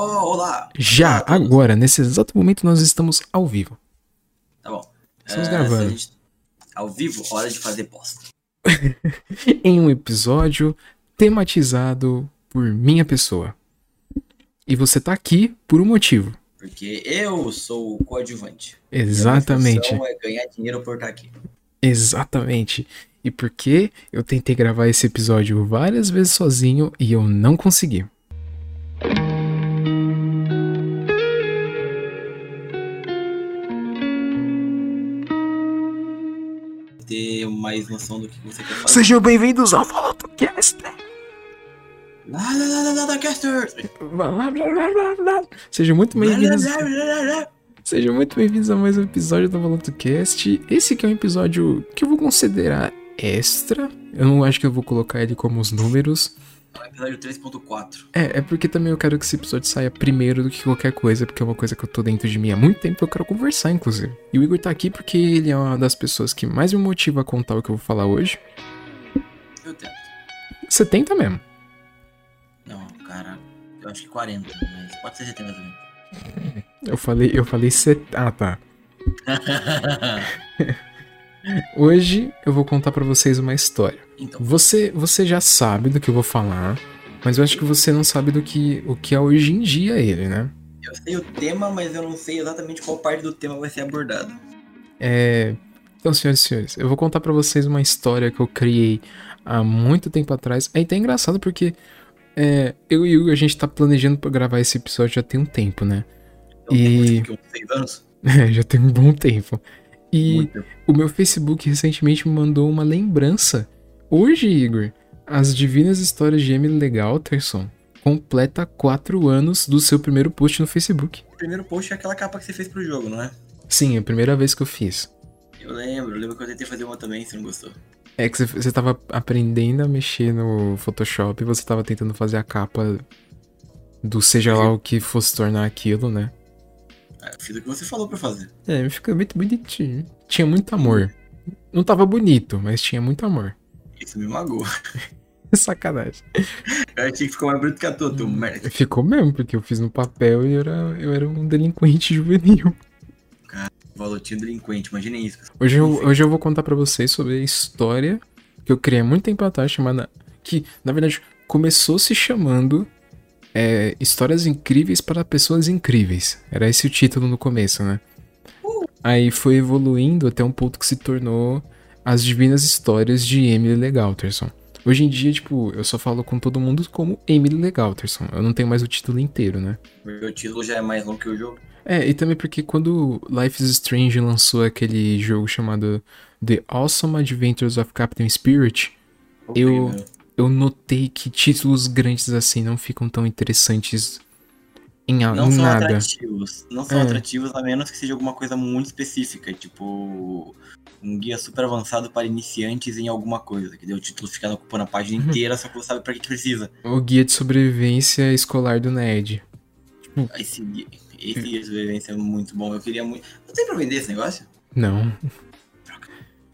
Oh, olá! Já, Olá agora, nesse exato momento, nós estamos ao vivo. Tá bom. Estamos É, gravando. gente- Ao vivo, hora de fazer posta. Em um episódio tematizado por minha pessoa. E você tá aqui por um motivo. Porque eu sou o coadjuvante. Minha Exatamente. função é ganhar dinheiro por estar aqui. Exatamente. E porque eu tentei gravar esse episódio várias vezes sozinho e eu não consegui. Mais noção do que você quer fazer. Sejam bem-vindos ao. Lá, lá, lá, lá, casters! Sejam muito bem-vindos. Sejam muito bem-vindos a mais um episódio do VolotoCast. Esse aqui é um episódio que eu vou considerar extra. Eu não acho que eu vou colocar ele como os números. É o episódio 3.4. É, é porque também eu quero que esse episódio saia primeiro do que qualquer coisa, porque é uma coisa que eu tô dentro de mim há muito tempo e eu quero conversar, inclusive. E o Igor tá aqui porque ele é uma das pessoas que mais me motiva a contar o que eu vou falar hoje. Eu tento. Você tenta mesmo. Não, cara, eu acho que 40, mas pode ser 70 também. Eu falei, eu falei set... Ah, tá. Hoje eu vou contar pra vocês uma história. então, Você, você já sabe do que eu vou falar, mas eu acho que você não sabe do que o que é hoje em dia ele, né? eu sei o tema, mas eu não sei exatamente qual parte do tema vai ser abordada. É... Então, senhoras e senhores, eu vou contar pra vocês uma história que eu criei há muito tempo atrás. É até engraçado porque é, eu e o Hugo, a gente tá planejando pra gravar esse episódio já tem um tempo, né? Então, E- tem uns 6 anos? É, já tem um bom tempo. E Muito o meu Facebook recentemente me mandou uma lembrança. Hoje, Igor, as Divinas Histórias de Emily Legalterson completa 4 anos do seu primeiro post no Facebook. O primeiro post é aquela capa que você fez pro jogo, não é? Sim, é a primeira vez que eu fiz. Eu lembro, eu lembro que eu tentei fazer uma também, você não gostou. É que você, você tava aprendendo a mexer no Photoshop e você tava tentando fazer a capa do seja lá o que fosse tornar aquilo, né? Eu fiz o que você falou pra fazer. É, ficou muito bonitinho. Tinha muito amor. Não tava bonito, mas tinha muito amor. Isso me magoou. Sacanagem. Eu achei que ficou mais bonito que a tua, teu merda. Ficou mesmo, porque eu fiz no papel e eu era, eu era um delinquente juvenil. Valotinho delinquente, imaginem isso. Hoje eu, hoje eu vou contar pra vocês sobre a história que eu criei há muito tempo atrás, chamada. Que, na verdade, começou se chamando é, Histórias Incríveis para Pessoas Incríveis. Era esse o título no começo, né? Aí foi evoluindo até um ponto que se tornou As Divinas Histórias de Emily Legalterson. Hoje em dia, tipo, eu só falo com todo mundo como Emily Legalterson. Eu não tenho mais o título inteiro, né? Porque o título já é mais longo que o jogo. É, e também porque quando Life is Strange lançou aquele jogo chamado The Awesome Adventures of Captain Spirit, Eu- Horrível. Eu notei que títulos grandes assim não ficam tão interessantes em, a- Não em são nada. atrativos. Não são É. atrativos a menos que seja alguma coisa muito específica, tipo um guia super avançado para iniciantes em alguma coisa, que daí o título fica ocupando a página Uhum. inteira, só que você sabe pra que, que precisa. O guia de sobrevivência escolar do Ned. Esse guia, esse guia de sobrevivência é muito bom. Eu queria muito. Não tem pra vender esse negócio? Não.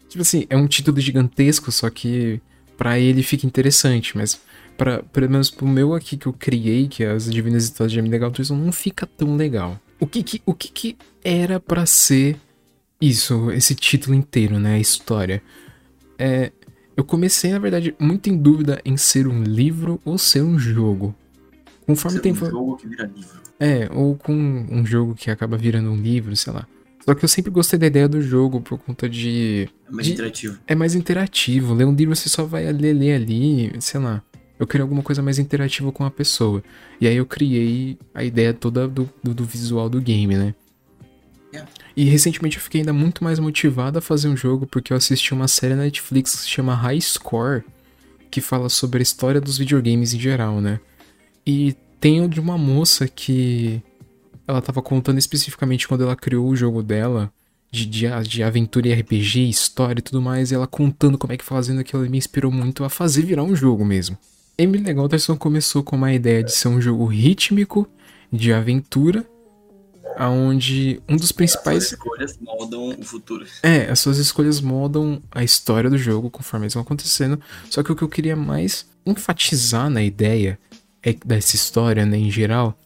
Tipo assim, é um título gigantesco, só que pra ele fica interessante, mas para pelo menos pro meu aqui que eu criei, que é as Divinas Histórias de Emily Legalterson, não fica tão legal. O que que, o que que era pra ser isso, esse título inteiro, né, a história? É, eu comecei, na verdade, muito em dúvida em ser um livro ou ser um jogo. Conforme Ser um tempo... jogo que vira livro. É, ou com um jogo que acaba virando um livro, sei lá. Só que eu sempre gostei da ideia do jogo por conta de. É mais De- interativo. É mais interativo. Ler um livro você só vai ler, ler ali, sei lá. Eu queria alguma coisa mais interativa com a pessoa. E aí eu criei a ideia toda do, do, do visual do game, né? Yeah. E recentemente eu fiquei ainda muito mais motivado a fazer um jogo porque eu assisti uma série na Netflix que se chama High Score, que fala sobre a história dos videogames em geral, né? E tem o de uma moça que ela tava contando especificamente quando ela criou o jogo dela, de, de, de aventura e RPG, história e tudo mais, e ela contando como é que fazendo aquilo me inspirou muito a fazer virar um jogo mesmo. Emily Legalterson começou com uma ideia de ser um jogo rítmico, de aventura, aonde um dos Suas principais... escolhas moldam o futuro. É, as suas escolhas moldam a história do jogo conforme eles vão acontecendo. Só que o que eu queria mais enfatizar na ideia é, dessa história, né, em geral,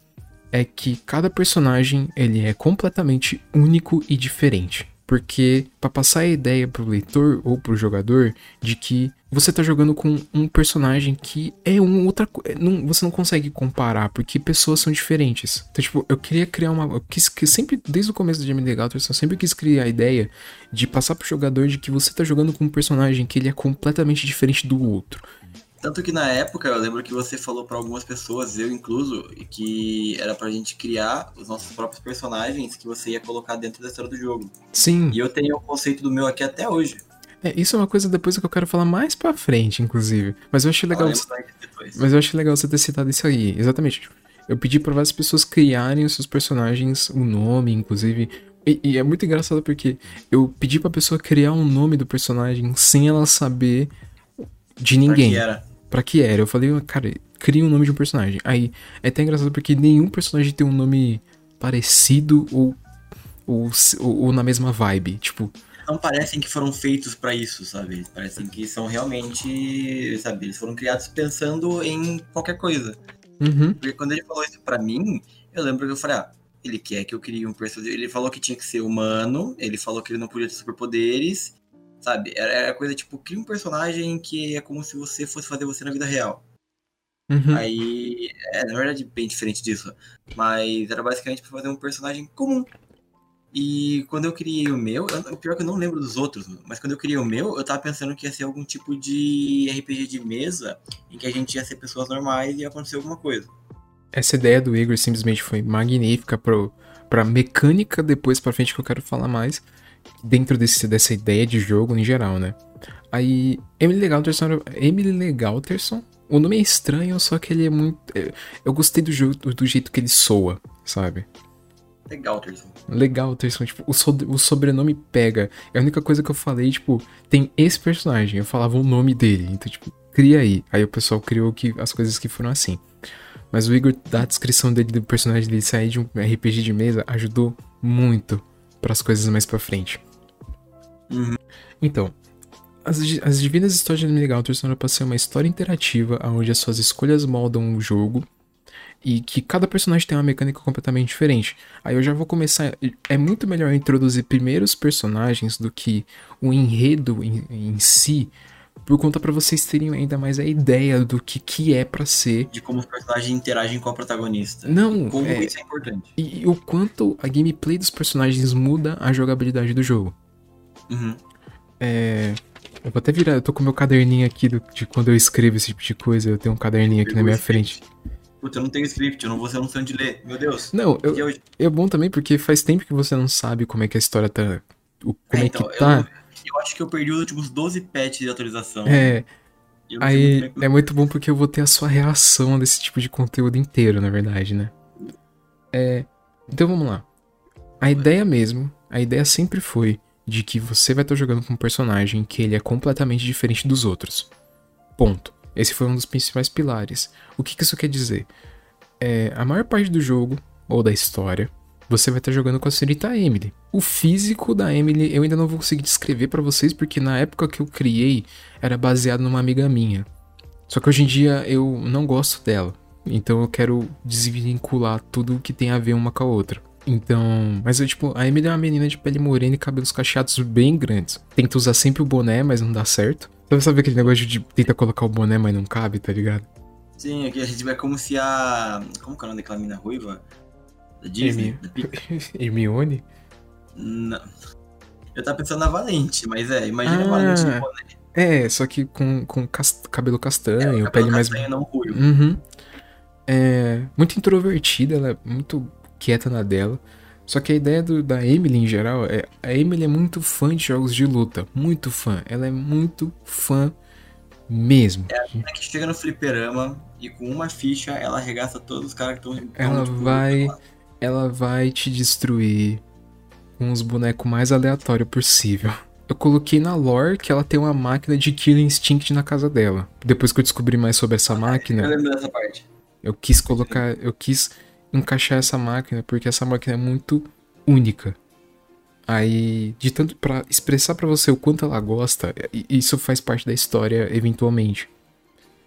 é que cada personagem ele é completamente único e diferente. Porque para passar a ideia pro leitor ou pro jogador de que você tá jogando com um personagem que é um outra coisa. Você não consegue comparar, porque pessoas são diferentes. Então, tipo, eu queria criar uma. Eu quis que sempre, desde o começo do Jamie Legal, eu sempre quis criar a ideia de passar pro jogador de que você tá jogando com um personagem que ele é completamente diferente do outro. Tanto que na época eu lembro que você falou para algumas pessoas, eu incluso, que era pra gente criar os nossos próprios personagens que você ia colocar dentro da história do jogo. Sim. E eu tenho o conceito do meu aqui até hoje. É, isso é uma coisa depois que eu quero falar mais pra frente, inclusive. Mas eu achei legal. Você... Mas eu achei legal você ter citado isso aí. Exatamente. Eu pedi para várias pessoas criarem os seus personagens, o um nome, inclusive. E, e, é muito engraçado porque eu pedi pra pessoa criar um nome do personagem sem ela saber de ninguém. Pra que era? Pra que era? Eu falei, cara, cria um nome de um personagem. Aí é até engraçado porque nenhum personagem tem um nome parecido ou, ou, ou, ou na mesma vibe. Tipo, não parecem que foram feitos para isso, sabe? Parecem que são realmente, sabe? Eles foram criados pensando em qualquer coisa. Uhum. Porque quando ele falou isso para mim, eu lembro que eu falei, ah, ele quer que eu crie um personagem. Ele falou que tinha que ser humano, ele falou que ele não podia ter superpoderes, sabe? Era, era coisa tipo, cria um personagem que é como se você fosse fazer você na vida real. Uhum. Aí, é, na verdade, bem diferente disso. Mas era basicamente pra fazer um personagem comum. E quando eu criei o meu, eu, pior que eu não lembro dos outros, mas quando eu criei o meu, eu tava pensando que ia ser algum tipo de RPG de mesa em que a gente ia ser pessoas normais e ia acontecer alguma coisa. Essa ideia do Igor simplesmente foi magnífica pro, pra mecânica depois pra frente que eu quero falar mais, dentro desse, dessa ideia de jogo em geral, né? Aí, Emily Legalterson, Emily Legalterson, o nome é estranho, só que ele é muito. Eu gostei do, jogo, do jeito que ele soa, sabe? Legal, Terson. Legal, Terson. Tipo, o, so o sobrenome pega. É a única coisa que eu falei, tipo, tem esse personagem. Eu falava o nome dele. Então, tipo, cria aí. Aí o pessoal criou que, as coisas que foram assim. Mas o Igor, da descrição dele, do personagem dele sair de um RPG de mesa, ajudou muito para as coisas mais pra frente. Uhum. Então, as, as Divinas Histórias de Legal Terson para ser uma história interativa onde as suas escolhas moldam o jogo e que cada personagem tem uma mecânica completamente diferente. Aí eu já vou começar. É muito melhor introduzir primeiro os personagens do que o enredo em, em si, por conta para vocês terem ainda mais a ideia do que, que é para ser. De como os personagens interagem com a protagonista. Não. Como é, isso é importante. E, e, o quanto a gameplay dos personagens muda a jogabilidade do jogo. Uhum. É. Eu vou até virar, eu tô com meu caderninho aqui do, de quando eu escrevo esse tipo de coisa, eu tenho um caderninho aqui na minha frente. Puta, eu não tenho script, eu não vou ser noção de ler. Meu Deus. Não, eu, é bom também porque faz tempo que você não sabe como é que a história tá. O, como é, então, é que tá. Eu, eu, acho que eu perdi os últimos 12 patches de atualização. É. Aí muito é muito bom porque eu vou ter a sua reação desse tipo de conteúdo inteiro, na verdade, né? É. Então vamos lá. A ideia mesmo, a ideia sempre foi de que você vai estar jogando com um personagem que ele é completamente diferente dos outros. Ponto. Esse foi um dos principais pilares. O que, que isso quer dizer? É, a maior parte do jogo, ou da história, você vai estar jogando com a senhorita Emily. O físico da Emily eu ainda não vou conseguir descrever para vocês, porque na época que eu criei era baseado numa amiga minha. Só que hoje em dia eu não gosto dela. Então eu quero desvincular tudo que tem a ver uma com a outra. Então, mas eu, tipo, a Emily é uma menina de pele morena e cabelos cacheados bem grandes. Tenta usar sempre o boné, mas não dá certo. Sabe, sabe aquele negócio de tentar colocar o boné, mas não cabe, tá ligado? Sim, aqui a gente vai como se a. Como que é o nome daquela mina ruiva? Da Disney? Hermione? Não. Eu tava pensando na Valente, mas é, imagina ah, a Valente no boné. É, só que com, com cast... cabelo castanho, é, cabelo pele castanho, mais. não ruivo. Uhum. É, muito introvertida, ela é muito quieta na dela. Só que a ideia do, da Emily em geral é. A Emily é muito fã de jogos de luta. Muito fã. Ela é muito fã mesmo. É a que chega no fliperama e com uma ficha ela arregaça todos os caras que estão. Ela tipo, vai. Ela vai te destruir com os bonecos mais aleatórios possível. Eu coloquei na lore que ela tem uma máquina de Killer Instinct na casa dela. Depois que eu descobri mais sobre essa máquina. Eu lembro dessa parte. Eu quis colocar. Eu quis encaixar essa máquina, porque essa máquina é muito única. Aí, de tanto para expressar para você o quanto ela gosta, isso faz parte da história eventualmente.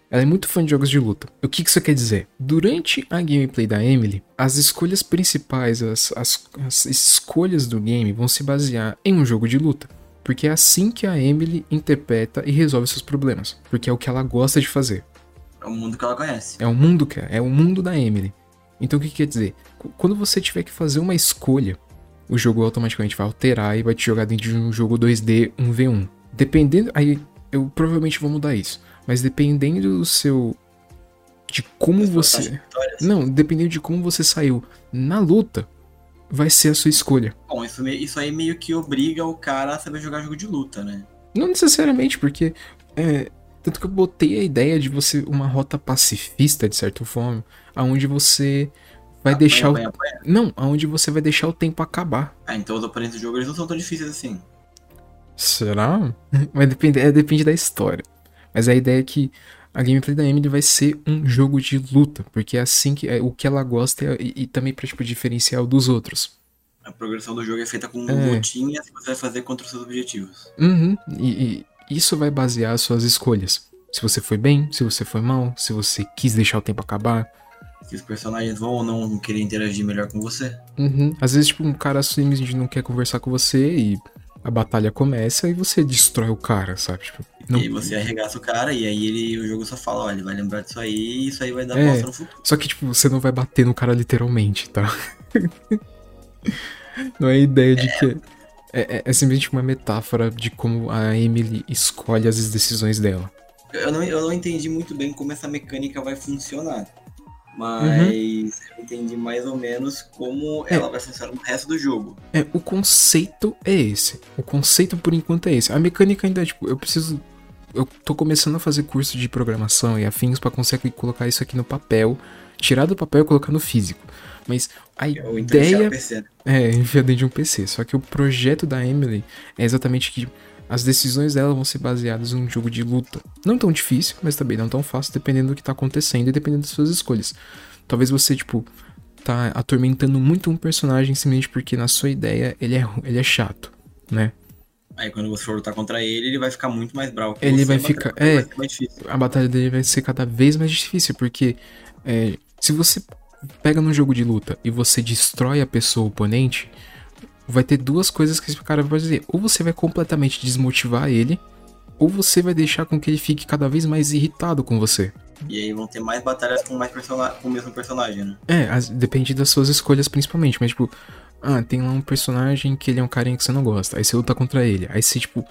Ela é muito fã de jogos de luta. O que isso quer dizer? Durante a gameplay da Emily, as escolhas principais, as, as, as escolhas do game vão se basear em um jogo de luta. Porque é assim que a Emily interpreta e resolve seus problemas. Porque é o que ela gosta de fazer. É o mundo que ela conhece. É o mundo que é o mundo da Emily. Então o que quer dizer? Quando você tiver que fazer uma escolha, o jogo automaticamente vai alterar e vai te jogar dentro de um jogo 2D 1v1. Dependendo, aí eu provavelmente vou mudar isso. Mas dependendo do seu. De como você. Não, dependendo de como você saiu na luta, vai ser a sua escolha. Bom, isso, isso aí meio que obriga o cara a saber jogar jogo de luta, né? Não necessariamente, porque. É, tanto que eu botei a ideia de você. Uma rota pacifista, de certa forma, aonde você vai apanha, deixar apanha, o. Apanha. Não, aonde você vai deixar o tempo acabar. Ah, então os oponentes do jogo eles não são tão difíceis assim. Será? Mas depende, é, depende da história. Mas a ideia é que a gameplay da Emily vai ser um jogo de luta, porque é assim que é o que ela gosta e, e também para tipo diferenciar dos outros. A progressão do jogo é feita com é. lutinhas que você vai fazer contra os seus objetivos. Uhum. E, e isso vai basear as suas escolhas. Se você foi bem, se você foi mal, se você quis deixar o tempo acabar. Se os personagens vão ou não querer interagir melhor com você. Uhum. Às vezes, tipo, um cara simplesmente não quer conversar com você e a batalha começa e você destrói o cara, sabe? Tipo, não... E aí você arregaça o cara e aí ele, o jogo só fala, olha, ele vai lembrar disso aí e isso aí vai dar é, bosta no futuro. Só que, tipo, você não vai bater no cara literalmente, tá? não é ideia de é... que... É, é, é, simplesmente uma metáfora de como a Emily escolhe as decisões dela. Eu não, eu não entendi muito bem como essa mecânica vai funcionar. Mas uhum. eu entendi mais ou menos como é. ela vai funcionar no resto do jogo. É, o conceito é esse. O conceito por enquanto é esse. A mecânica ainda, tipo, eu preciso. Eu tô começando a fazer curso de programação e afins para conseguir colocar isso aqui no papel, tirar do papel e colocar no físico. Mas a eu ideia. PC, né? É, enfiar dentro de um PC. Só que o projeto da Emily é exatamente que as decisões dela vão ser baseadas em um jogo de luta. Não tão difícil, mas também não tão fácil, dependendo do que tá acontecendo e dependendo das suas escolhas. Talvez você, tipo, tá atormentando muito um personagem simplesmente porque na sua ideia ele é, ele é chato, né? Aí quando você for lutar contra ele, ele vai ficar muito mais bravo. Ele você, vai ficar. É, vai a batalha dele vai ser cada vez mais difícil, porque é, se você pega num jogo de luta e você destrói a pessoa oponente, vai ter duas coisas que esse cara vai fazer. Ou você vai completamente desmotivar ele, ou você vai deixar com que ele fique cada vez mais irritado com você. E aí vão ter mais batalhas com, mais com o mesmo personagem, né? É, as, depende das suas escolhas principalmente, mas tipo, ah, tem lá um personagem que ele é um carinha que você não gosta, aí você luta contra ele, aí você, tipo,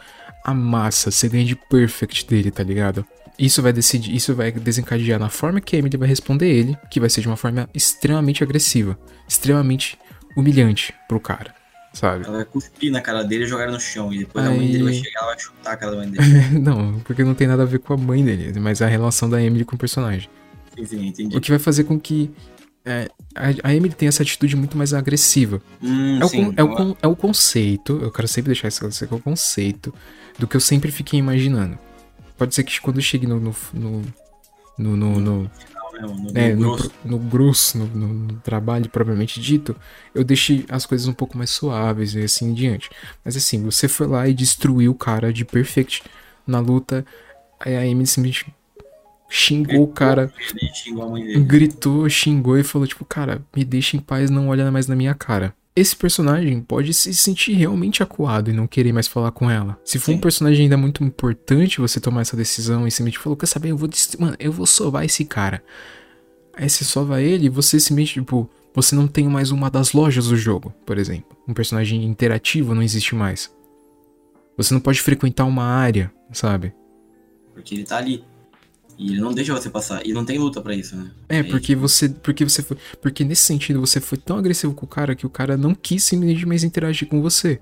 amassa, você ganha de perfect dele, tá ligado? Isso vai decidir, isso vai desencadear na forma que a Emily vai responder ele, que vai ser de uma forma extremamente agressiva, extremamente humilhante pro cara sabe? Ela vai cuspir na cara dele e jogar no chão. E depois Aí... a mãe dele vai chegar e vai chutar a cara da mãe dele. não, porque não tem nada a ver com a mãe dele, mas a relação da Emily com o personagem. Sim, sim, entendi. O que vai fazer com que é, a, a, Emily tem essa atitude muito mais agressiva. Hum, é, o, sim, é, o, é o conceito, eu quero sempre deixar isso claro, é o conceito do que eu sempre fiquei imaginando. Pode ser que quando chegue no, no, no, no, no, no no, no, grosso, no, grosso no, no, no, trabalho propriamente dito, eu deixei as coisas um pouco mais suaves e assim em diante. Mas assim, você foi lá e destruiu o cara de Perfect na luta, aí a Amy simplesmente xingou gritou, o cara, xingou gritou, xingou e falou tipo, cara, me deixa em paz, não olha mais na minha cara esse personagem pode se sentir realmente acuado e não querer mais falar com ela. Se for Sim. um personagem ainda muito importante você tomar essa decisão e simplesmente falou, quer saber, eu vou, mano, eu vou sovar esse cara. Aí você sova ele e você simplesmente, tipo, você não tem mais uma das lojas do jogo, por exemplo. Um personagem interativo não existe mais. Você não pode frequentar uma área, sabe? Porque ele tá ali. E ele não deixa você passar. E não tem luta para isso, né? É, porque você. Porque você foi. Porque nesse sentido você foi tão agressivo com o cara que o cara não quis simplesmente mais interagir com você.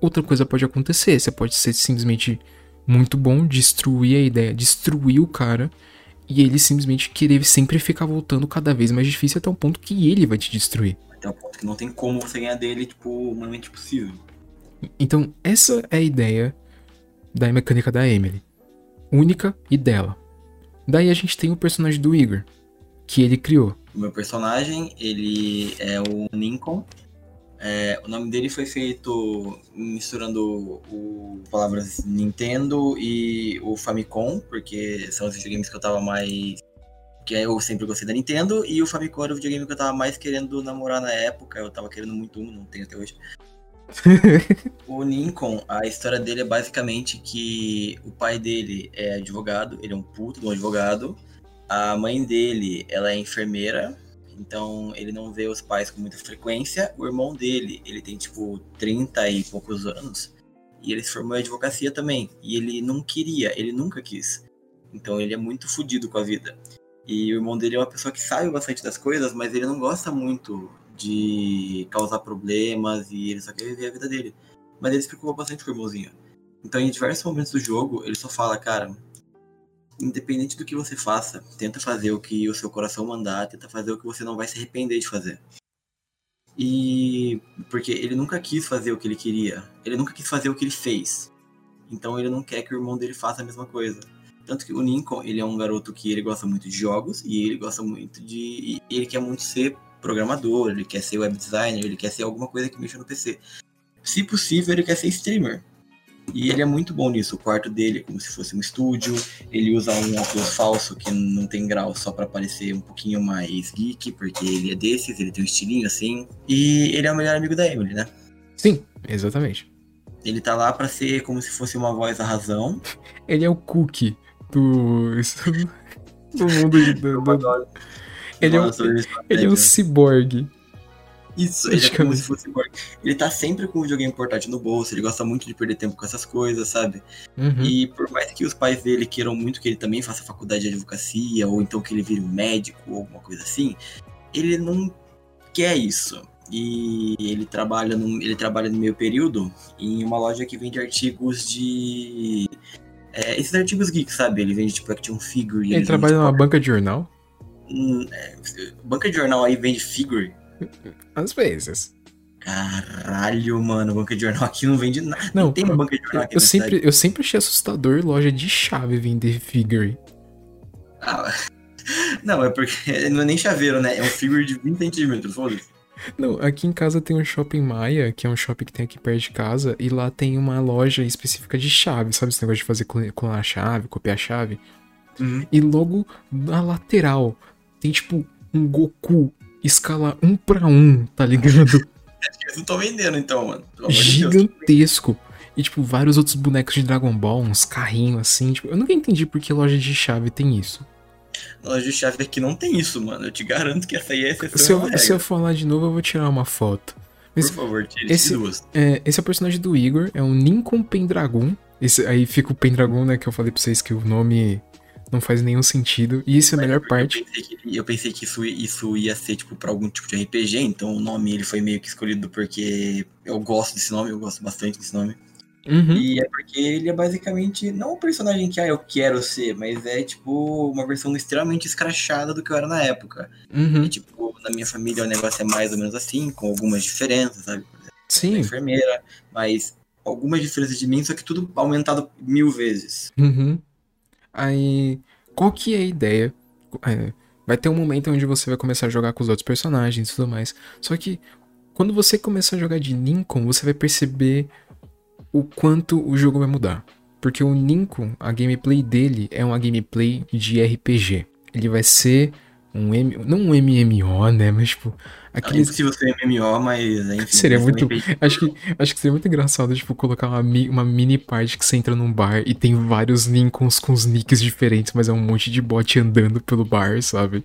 Outra coisa pode acontecer. Você pode ser simplesmente muito bom, destruir a ideia, destruir o cara. E ele simplesmente querer sempre ficar voltando cada vez mais difícil até o ponto que ele vai te destruir. Até o ponto que não tem como você ganhar dele, tipo, humanamente possível. Então, essa é a ideia da mecânica da Emily. Única e dela. Daí a gente tem o personagem do Igor, que ele criou. O meu personagem, ele é o Lincoln. É, o nome dele foi feito misturando o, palavras Nintendo e o Famicom, porque são os videogames que eu tava mais. Que eu sempre gostei da Nintendo, e o Famicom era o videogame que eu tava mais querendo namorar na época. Eu tava querendo muito um, não tenho até hoje. O Lincoln, a história dele é basicamente que o pai dele é advogado, ele é um puto de um advogado. A mãe dele, ela é enfermeira, então ele não vê os pais com muita frequência. O irmão dele, ele tem tipo 30 e poucos anos. E ele se formou em advocacia também. E ele não queria, ele nunca quis. Então ele é muito fodido com a vida. E o irmão dele é uma pessoa que sabe bastante das coisas, mas ele não gosta muito de causar problemas e ele só quer viver a vida dele. Mas ele se preocupa bastante com o irmãozinho. Então, em diversos momentos do jogo, ele só fala, cara, independente do que você faça, tenta fazer o que o seu coração mandar, tenta fazer o que você não vai se arrepender de fazer. E porque ele nunca quis fazer o que ele queria, ele nunca quis fazer o que ele fez. Então ele não quer que o irmão dele faça a mesma coisa. Tanto que o Lincoln, ele é um garoto que ele gosta muito de jogos e ele gosta muito de ele quer muito ser programador, ele quer ser web designer, ele quer ser alguma coisa que mexa no PC. Se possível, ele quer ser streamer. E ele é muito bom nisso. O quarto dele é como se fosse um estúdio. Ele usa um óculos falso que não tem grau só para parecer um pouquinho mais geek, porque ele é desses, ele tem um estilinho assim. E ele é o melhor amigo da Emily, né? Sim, exatamente. Ele tá lá para ser como se fosse uma voz da razão. Ele é o cookie do. do mundo de. Do, do... Ele, é um, ele é um ciborgue. Isso, ele é como se fosse Ele tá sempre com o videogame portátil no bolso, ele gosta muito de perder tempo com essas coisas, sabe? Uhum. E por mais que os pais dele queiram muito que ele também faça faculdade de advocacia, ou então que ele vire um médico, ou alguma coisa assim, ele não quer isso. E ele trabalha no, ele trabalha no meio período em uma loja que vende artigos de. É, esses artigos geeks, sabe? Ele vende tipo action figure. Ele, ele trabalha numa tipo, banca de jornal? Hum, é, banca de jornal aí vende figure. Às vezes. Caralho, mano, banca de jornal aqui não vende nada. Não, tem uma banca de jornal aqui eu sempre, eu sempre achei assustador loja de chave vender figure. Ah, não, é porque não é nem chaveiro, né? É um figure de 20 centímetros, foda-se. Não, aqui em casa tem um shopping Maia, que é um shopping que tem aqui perto de casa, e lá tem uma loja específica de chave, sabe esse negócio de fazer com a chave, copiar a chave? Uhum. E logo na lateral tem tipo um Goku escala um para um, tá ligado? Eles não tô vendendo então, mano. Gigantesco. De e, tipo, vários outros bonecos de Dragon Ball, uns carrinhos assim. Tipo, eu nunca entendi por que loja de chave tem isso. Loja de chave aqui não tem isso, mano. Eu te garanto que essa aí é exceção. Se eu, se eu falar de novo, eu vou tirar uma foto. Mas, por favor, tire esse, duas. É, esse é o personagem do Igor, é um Nincon Pendragon. Esse, aí fica o Pendragon, né? Que eu falei pra vocês que o nome não faz nenhum sentido. E isso é a melhor parte. Eu pensei que, eu pensei que isso, isso ia ser, tipo, pra algum tipo de RPG, então o nome ele foi meio que escolhido porque eu gosto desse nome, eu gosto bastante desse nome. Uhum. E é porque ele é basicamente, não um personagem que ah, eu quero ser, mas é tipo uma versão extremamente escrachada do que eu era na época. Uhum. E, tipo, na minha família o negócio é mais ou menos assim, com algumas diferenças, sabe? Sim. enfermeira, mas algumas diferenças de mim, só que tudo aumentado mil vezes. Uhum. Aí, qual que é a ideia? É, vai ter um momento onde você vai começar a jogar com os outros personagens e tudo mais. Só que quando você começar a jogar de Lincoln, você vai perceber o quanto o jogo vai mudar. Porque o Lincoln, a gameplay dele é uma gameplay de RPG. Ele vai ser um M, não um MMO, né, mas tipo, Aquele... É impossível ser MMO, mas enfim, seria muito. Acho que, acho que seria muito engraçado, tipo, colocar uma, uma mini parte que você entra num bar e tem vários Lincolns com os nicks diferentes, mas é um monte de bot andando pelo bar, sabe?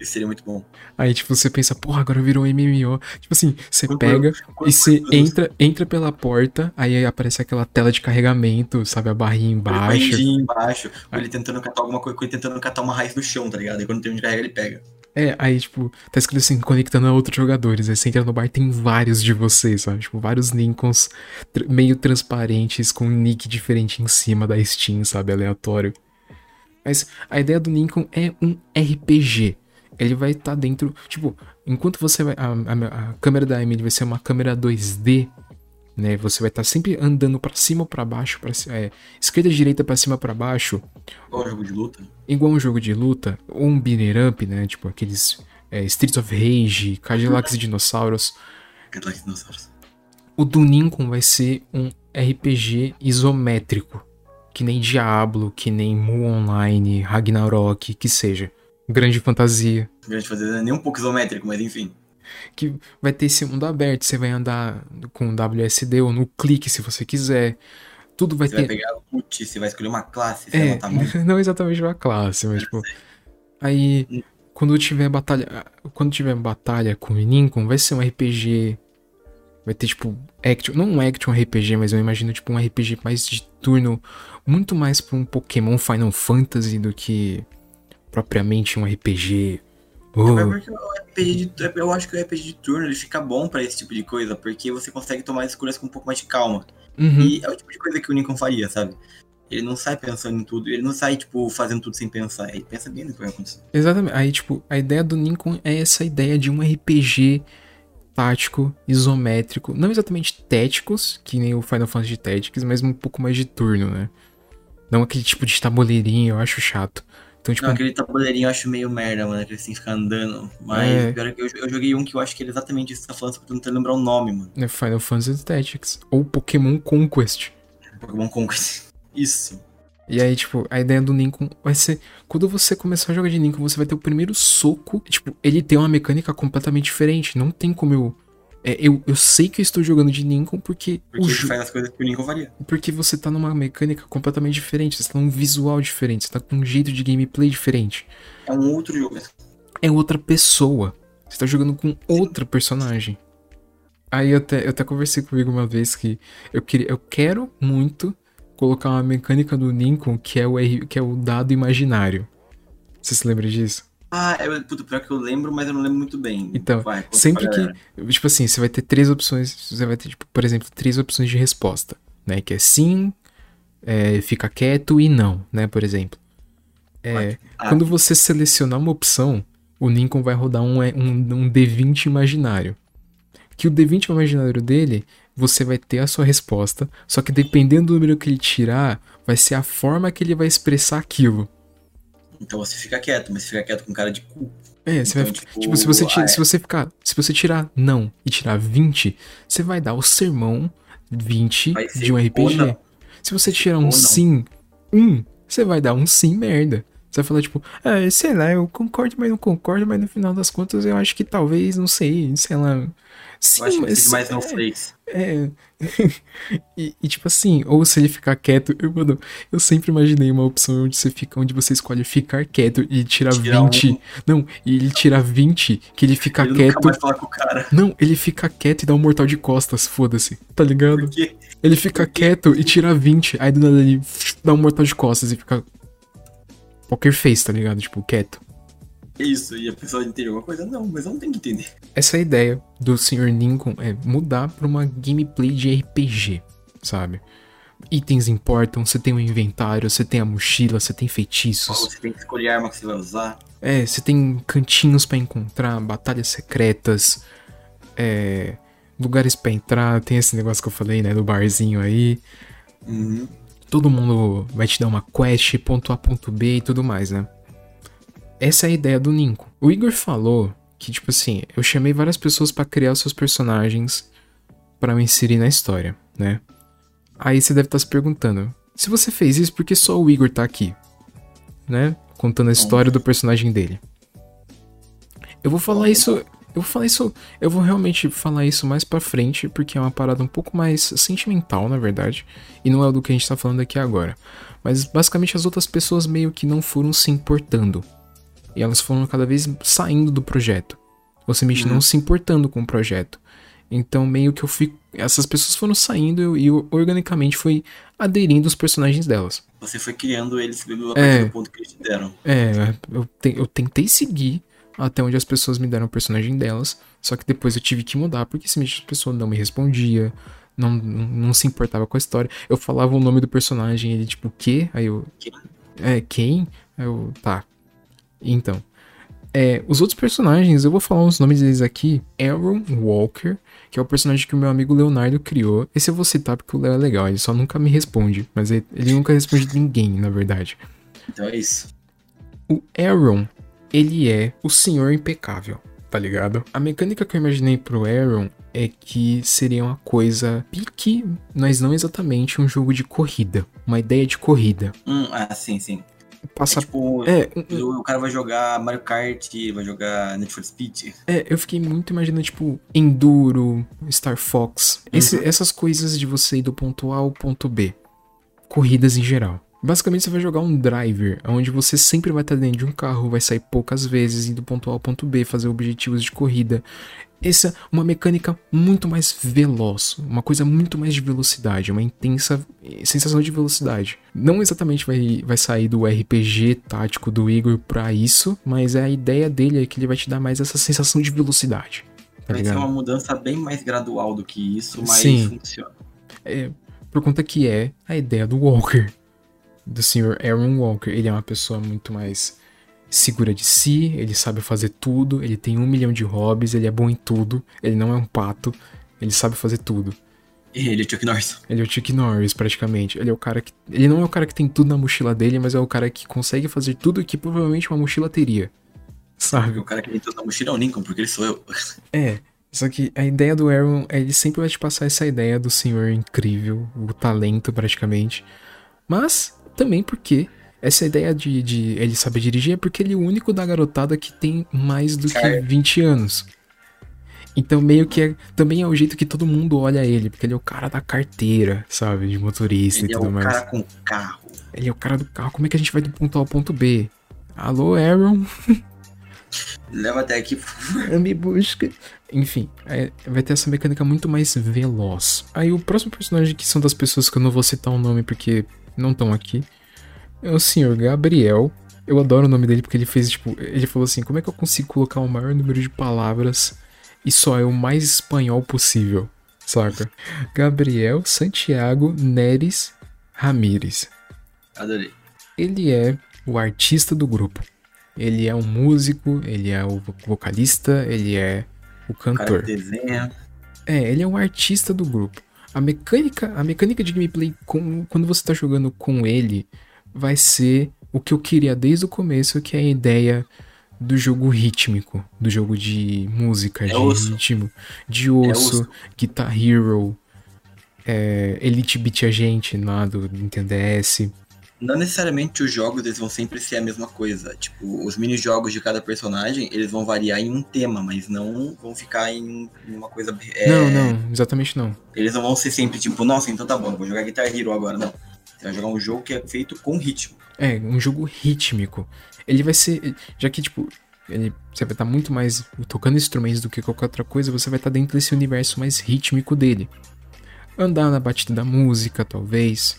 Isso seria muito bom. Aí, tipo, você pensa, porra, agora virou um MMO. Tipo assim, você pega e você entra, entra pela porta, aí aparece aquela tela de carregamento, sabe? A barrinha embaixo. A barrinha embaixo. Aí. Ele tentando catar alguma coisa, ele tentando catar uma raiz do chão, tá ligado? E quando tem de carregar, ele pega. É, aí, tipo, tá escrito assim, conectando a outros jogadores. Aí você entra no bar tem vários de vocês, sabe? Tipo, vários Lincolns tr meio transparentes com um nick diferente em cima da Steam, sabe? Aleatório. Mas a ideia do Lincoln é um RPG. Ele vai estar tá dentro. Tipo, enquanto você vai. A, a, a câmera da Emily vai ser uma câmera 2D né? Você vai estar tá sempre andando para cima ou para baixo, para é, esquerda direita para cima para baixo. Igual um jogo de luta. Igual um jogo de luta, ou um binner up, né? Tipo aqueles é, Streets of Rage, Cadillacs e Dinossauros. Ataque de dinossauros. O do vai ser um RPG isométrico. Que nem Diablo, que nem Mu Online, Ragnarok, que seja. Grande fantasia. Grande fazer nem um pouco isométrico, mas enfim. Que vai ter esse mundo aberto. Você vai andar com WSD ou no clique se você quiser. Tudo vai Você ter. vai pegar o ult, você vai escolher uma classe, você É, não exatamente uma classe, mas tipo. Aí, quando tiver batalha. Quando tiver batalha com o Nincon, vai ser um RPG. Vai ter, tipo, action. Não um action RPG, mas eu imagino, tipo, um RPG mais de turno. Muito mais pra um Pokémon Final Fantasy do que propriamente um RPG. Oh, porque o RPG de, eu acho que o RPG de turno ele fica bom pra esse tipo de coisa, porque você consegue tomar escolhas com um pouco mais de calma. uhum. E é o tipo de coisa que o Nikon faria, sabe? Ele não sai pensando em tudo, ele não sai, tipo, fazendo tudo sem pensar. Ele pensa bem no que vai acontecer. Exatamente. Aí, tipo, a ideia do Nincon é essa ideia de um RPG tático, isométrico. Não exatamente táticos, que nem o Final Fantasy Tactics, mas um pouco mais de turno, né? Não aquele tipo de tabuleirinho, eu acho chato. Então, tipo, Não, aquele tabuleirinho eu acho meio merda, mano, que assim fica andando. Mas É. pior é que eu, eu joguei um que eu acho que ele é exatamente isso que você tá falando, só que eu tô tentando lembrar o nome, mano. é Final Fantasy Tactics. Ou Pokémon Conquest. Pokémon Conquest. Isso. E aí, tipo, a ideia do Nincon vai ser. Quando você começar a jogar de Nincon, você vai ter o primeiro soco. Tipo, ele tem uma mecânica completamente diferente. Não tem como eu. É, eu, eu sei que eu estou jogando de Nincon porque, Porque o ele faz as coisas que o Nikon faria. porque você tá numa mecânica completamente diferente. Você tá num visual diferente. Você tá com um jeito de gameplay diferente. É um outro jogo. É outra pessoa. Você tá jogando com outra personagem. Aí eu até, eu até conversei comigo uma vez que eu, queria, eu quero muito colocar uma mecânica do Nincon que é o, R- que é o dado imaginário. Você se lembra disso? Ah, é, puto, pior que eu lembro, mas eu não lembro muito bem. Então, Vai, Sempre que. Tipo assim, você vai ter três opções. Você vai ter, tipo, por exemplo, três opções de resposta. Né? Que é sim, é, fica quieto e não, né? Por exemplo. É, Ah, Quando você selecionar uma opção, o Nincon vai rodar um, um, um D20 imaginário. Que o D20 imaginário dele, você vai ter a sua resposta, só que dependendo do número que ele tirar, vai ser a forma que ele vai expressar aquilo. Então você fica quieto, mas fica quieto com cara de cu. É, você Então, vai. tipo, Tipo, se você, ah, se você ficar. Se você tirar não e tirar 20, você vai dar o sermão 20 Vai ser de um RPG. Se você tirar um sim, um, você vai dar um sim merda. Você vai falar, tipo, ah, sei lá, eu concordo, mas não concordo, mas no final das contas eu acho que talvez, não sei, sei lá. Sim, Eu acho que mas- mais é, não flakes. é. e, e, tipo assim, ou se ele ficar quieto, eu, mano, eu sempre imaginei uma opção onde você fica, onde você escolhe ficar quieto e tirar Tirar 20. um. Não, e ele tira 20, que ele fica Ele quieto. nunca mais falar com o cara. Não, ele fica quieto e dá um mortal de costas, foda-se, tá ligado? Porque Ele fica quieto e tira 20, aí do nada ele dá um mortal de costas e fica. Poker face, tá ligado? Tipo, quieto. Isso, e a pessoa entende alguma coisa? Não, mas não tem que entender. Essa ideia do Sr. Lincoln é mudar pra uma gameplay de RPG, sabe? Itens importam, você tem um inventário, você tem a mochila, você tem feitiços. Você tem que escolher a arma que você vai usar. É, você tem cantinhos pra encontrar, batalhas secretas, é, lugares pra entrar, tem esse negócio que eu falei, né, do barzinho aí. Uhum. Todo mundo vai te dar uma quest, ponto A, ponto B e tudo mais, né? Essa é a ideia do Ninco. O Igor falou que, tipo assim, eu chamei várias pessoas pra criar os seus personagens pra eu inserir na história, né? Aí você deve estar se perguntando, se você fez isso, por que só o Igor tá aqui? Né? Contando a história do personagem dele. Eu vou falar isso. Eu vou falar isso. Eu vou realmente falar isso mais pra frente, porque é uma parada um pouco mais sentimental, na verdade. E não é do que a gente tá falando aqui agora. Mas basicamente as outras pessoas meio que não foram se importando. E elas foram cada vez saindo do projeto. Ou simplesmente Uhum. não se importando com o projeto. Então meio que eu fico. Essas pessoas foram saindo e eu organicamente fui aderindo os personagens delas. Você foi criando eles a partir É. do ponto que eles te deram. É, eu, te- eu tentei seguir até onde as pessoas me deram o personagem delas, só que depois eu tive que mudar, porque simplesmente a pessoa não me respondia, não, não, não se importava com a história. Eu falava o nome do personagem, ele tipo, o quê? Aí eu. Quem? É, quem? Aí eu. Tá. Então. É, os outros personagens, eu vou falar os nomes deles aqui. Aaron Walker, que é o personagem que o meu amigo Leonardo criou. Esse eu vou citar porque o Léo é legal, ele só nunca me responde. Mas ele, ele nunca responde ninguém, na verdade. Então é isso. O Aaron, ele é o senhor impecável, tá ligado? A mecânica que eu imaginei pro Aaron é que seria uma coisa pique, mas não exatamente um jogo de corrida. Uma ideia de corrida. Hum, ah, sim, sim. Passa... É tipo, É, o cara vai jogar Mario Kart, vai jogar Need for Speed. é, eu fiquei muito imaginando, tipo, Enduro, Star Fox. Esse- Uhum. Essas coisas de você ir do ponto A ao ponto B. Corridas em geral. Basicamente, você vai jogar um driver, onde você sempre vai estar dentro de um carro, vai sair poucas vezes, ir do ponto A ao ponto B, fazer objetivos de corrida. Essa é uma mecânica muito mais veloz, uma coisa muito mais de velocidade, uma intensa sensação de velocidade. Não exatamente vai, vai sair do RPG tático do Igor pra isso, mas a ideia dele é que ele vai te dar mais essa sensação de velocidade. Tá vai ser ligado? uma mudança bem mais gradual do que isso, mas Sim. funciona. por conta que é a ideia do Walker, do Sr. Aaron Walker. Ele é uma pessoa muito mais segura de si, ele sabe fazer tudo, ele tem um milhão de hobbies, ele é bom em tudo, ele não é um pato, ele sabe fazer tudo. Ele é o Chuck Norris. Ele é o Chuck Norris, praticamente. Ele é o cara que. Ele não é o cara que tem tudo na mochila dele, mas é o cara que consegue fazer tudo que provavelmente uma mochila teria. Sabe? O cara que tem tudo na mochila é o Lincoln, porque ele sou eu. É. Só que a ideia do Aaron é ele sempre vai te passar essa ideia do senhor incrível, o talento praticamente. Mas também porque essa ideia de, de ele saber dirigir é porque ele é o único da garotada que tem mais do que Cara. 20 anos. Então meio que é, também é o jeito que todo mundo olha ele, porque ele é o cara da carteira, sabe, de motorista Ele e é tudo o mais. cara com carro. Ele é o cara do carro. Como é que a gente vai do ponto A ao ponto B? Alô, Aaron? Leva até aqui. me busca. Enfim, é, vai ter essa mecânica muito mais veloz. Aí o próximo personagem que são das pessoas que eu não vou citar o nome porque não estão aqui é o senhor Gabriel. Eu adoro o nome dele porque ele fez, tipo, ele falou assim: como é que eu consigo colocar o maior número de palavras e só é o mais espanhol possível? Saca? Gabriel Santiago Neres Ramírez. Adorei. Ele é o artista do grupo. Ele é um músico, ele é o vo- vocalista, ele é o O cara cantor. desenha. É, ele é um artista do grupo. A mecânica, a mecânica de gameplay com- quando você tá jogando com ele vai ser o que eu queria desde o começo, que é a ideia do jogo rítmico, do jogo de música, de osso. ritmo, de osso, osso. Guitar Hero, é, Elite Beat Agent lá do Nintendo DS. Não necessariamente os jogos eles vão sempre ser a mesma coisa. Tipo, os mini-jogos de cada personagem, eles vão variar em um tema, mas não vão ficar em uma coisa. é, Não, não, exatamente não. Eles não vão ser sempre tipo, nossa, então tá bom, vou jogar Guitar Hero agora, não. Você vai jogar um jogo que é feito com ritmo. É, um jogo rítmico. Ele vai ser. Já que, tipo, ele, você vai estar muito mais tocando instrumentos do que qualquer outra coisa, você vai estar dentro desse universo mais rítmico dele. Andar na batida da música, talvez.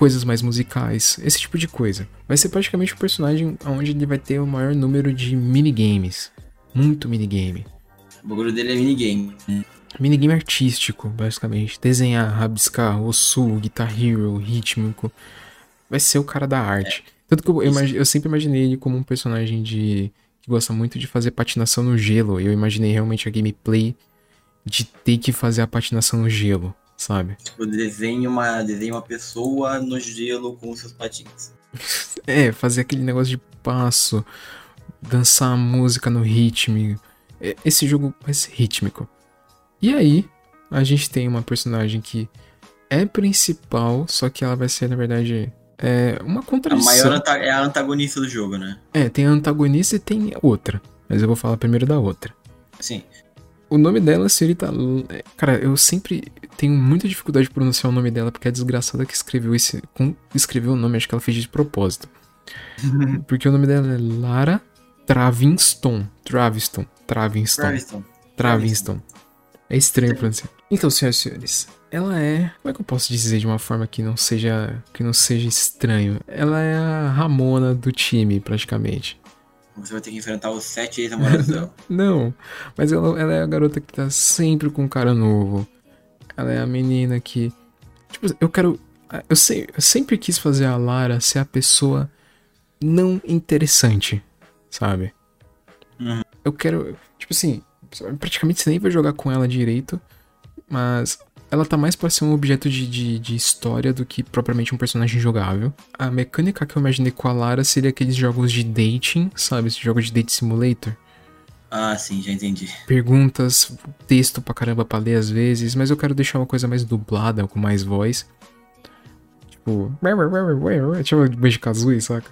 Coisas mais musicais, esse tipo de coisa. Vai ser praticamente um personagem onde ele vai ter o maior número de minigames. Muito minigame. O bagulho dele é minigame. Minigame artístico, basicamente. Desenhar, rabiscar, osu, Guitar Hero, rítmico. Vai ser o cara da arte. Tanto que eu, eu eu sempre imaginei ele como um personagem de. que gosta muito de fazer patinação no gelo. Eu imaginei realmente a gameplay de ter que fazer a patinação no gelo, sabe? Tipo, desenha uma, desenha uma pessoa no gelo com seus patins. É, fazer aquele negócio de passo, dançar a música no ritmo. Esse jogo vai ser rítmico. E aí, a gente tem uma personagem que é principal, só que ela vai ser, na verdade, é uma A contradição. maior anta- é a antagonista do jogo, né? É, tem a antagonista e tem outra. Mas eu vou falar primeiro da outra. Sim. O nome dela, senhorita. L- é, Cara, eu sempre tenho muita dificuldade de pronunciar o nome dela, porque a desgraçada que escreveu esse. escreveu o nome, acho que ela fez de propósito. Porque o nome dela é Lara Travinston. Traviston. Travinston. Traviston. Travinston. É estranho pronunciar. Então, senhoras e senhores, ela é. Como é que eu posso dizer de uma forma que não seja. que não seja estranho? Ela é a Ramona do time, praticamente. Você vai ter que enfrentar os sete ex-namorados dela. Não, mas ela, ela é a garota que tá sempre com um cara novo. Ela é a menina que. Tipo, eu quero. Eu, sei, eu sempre quis fazer a Lara ser a pessoa não interessante, sabe? Uhum. Eu quero. Tipo assim, praticamente você nem vai jogar com ela direito, mas ela tá mais pra ser um objeto de, de, de história do que propriamente um personagem jogável. A mecânica que eu imaginei com a Lara seria aqueles jogos de dating, sabe? Esse jogo de date simulator. Ah, sim, já entendi. Perguntas, texto pra caramba pra ler às vezes, mas eu quero deixar uma coisa mais dublada, com mais voz. Tipo. Tipo Banjo Kazooie, saca?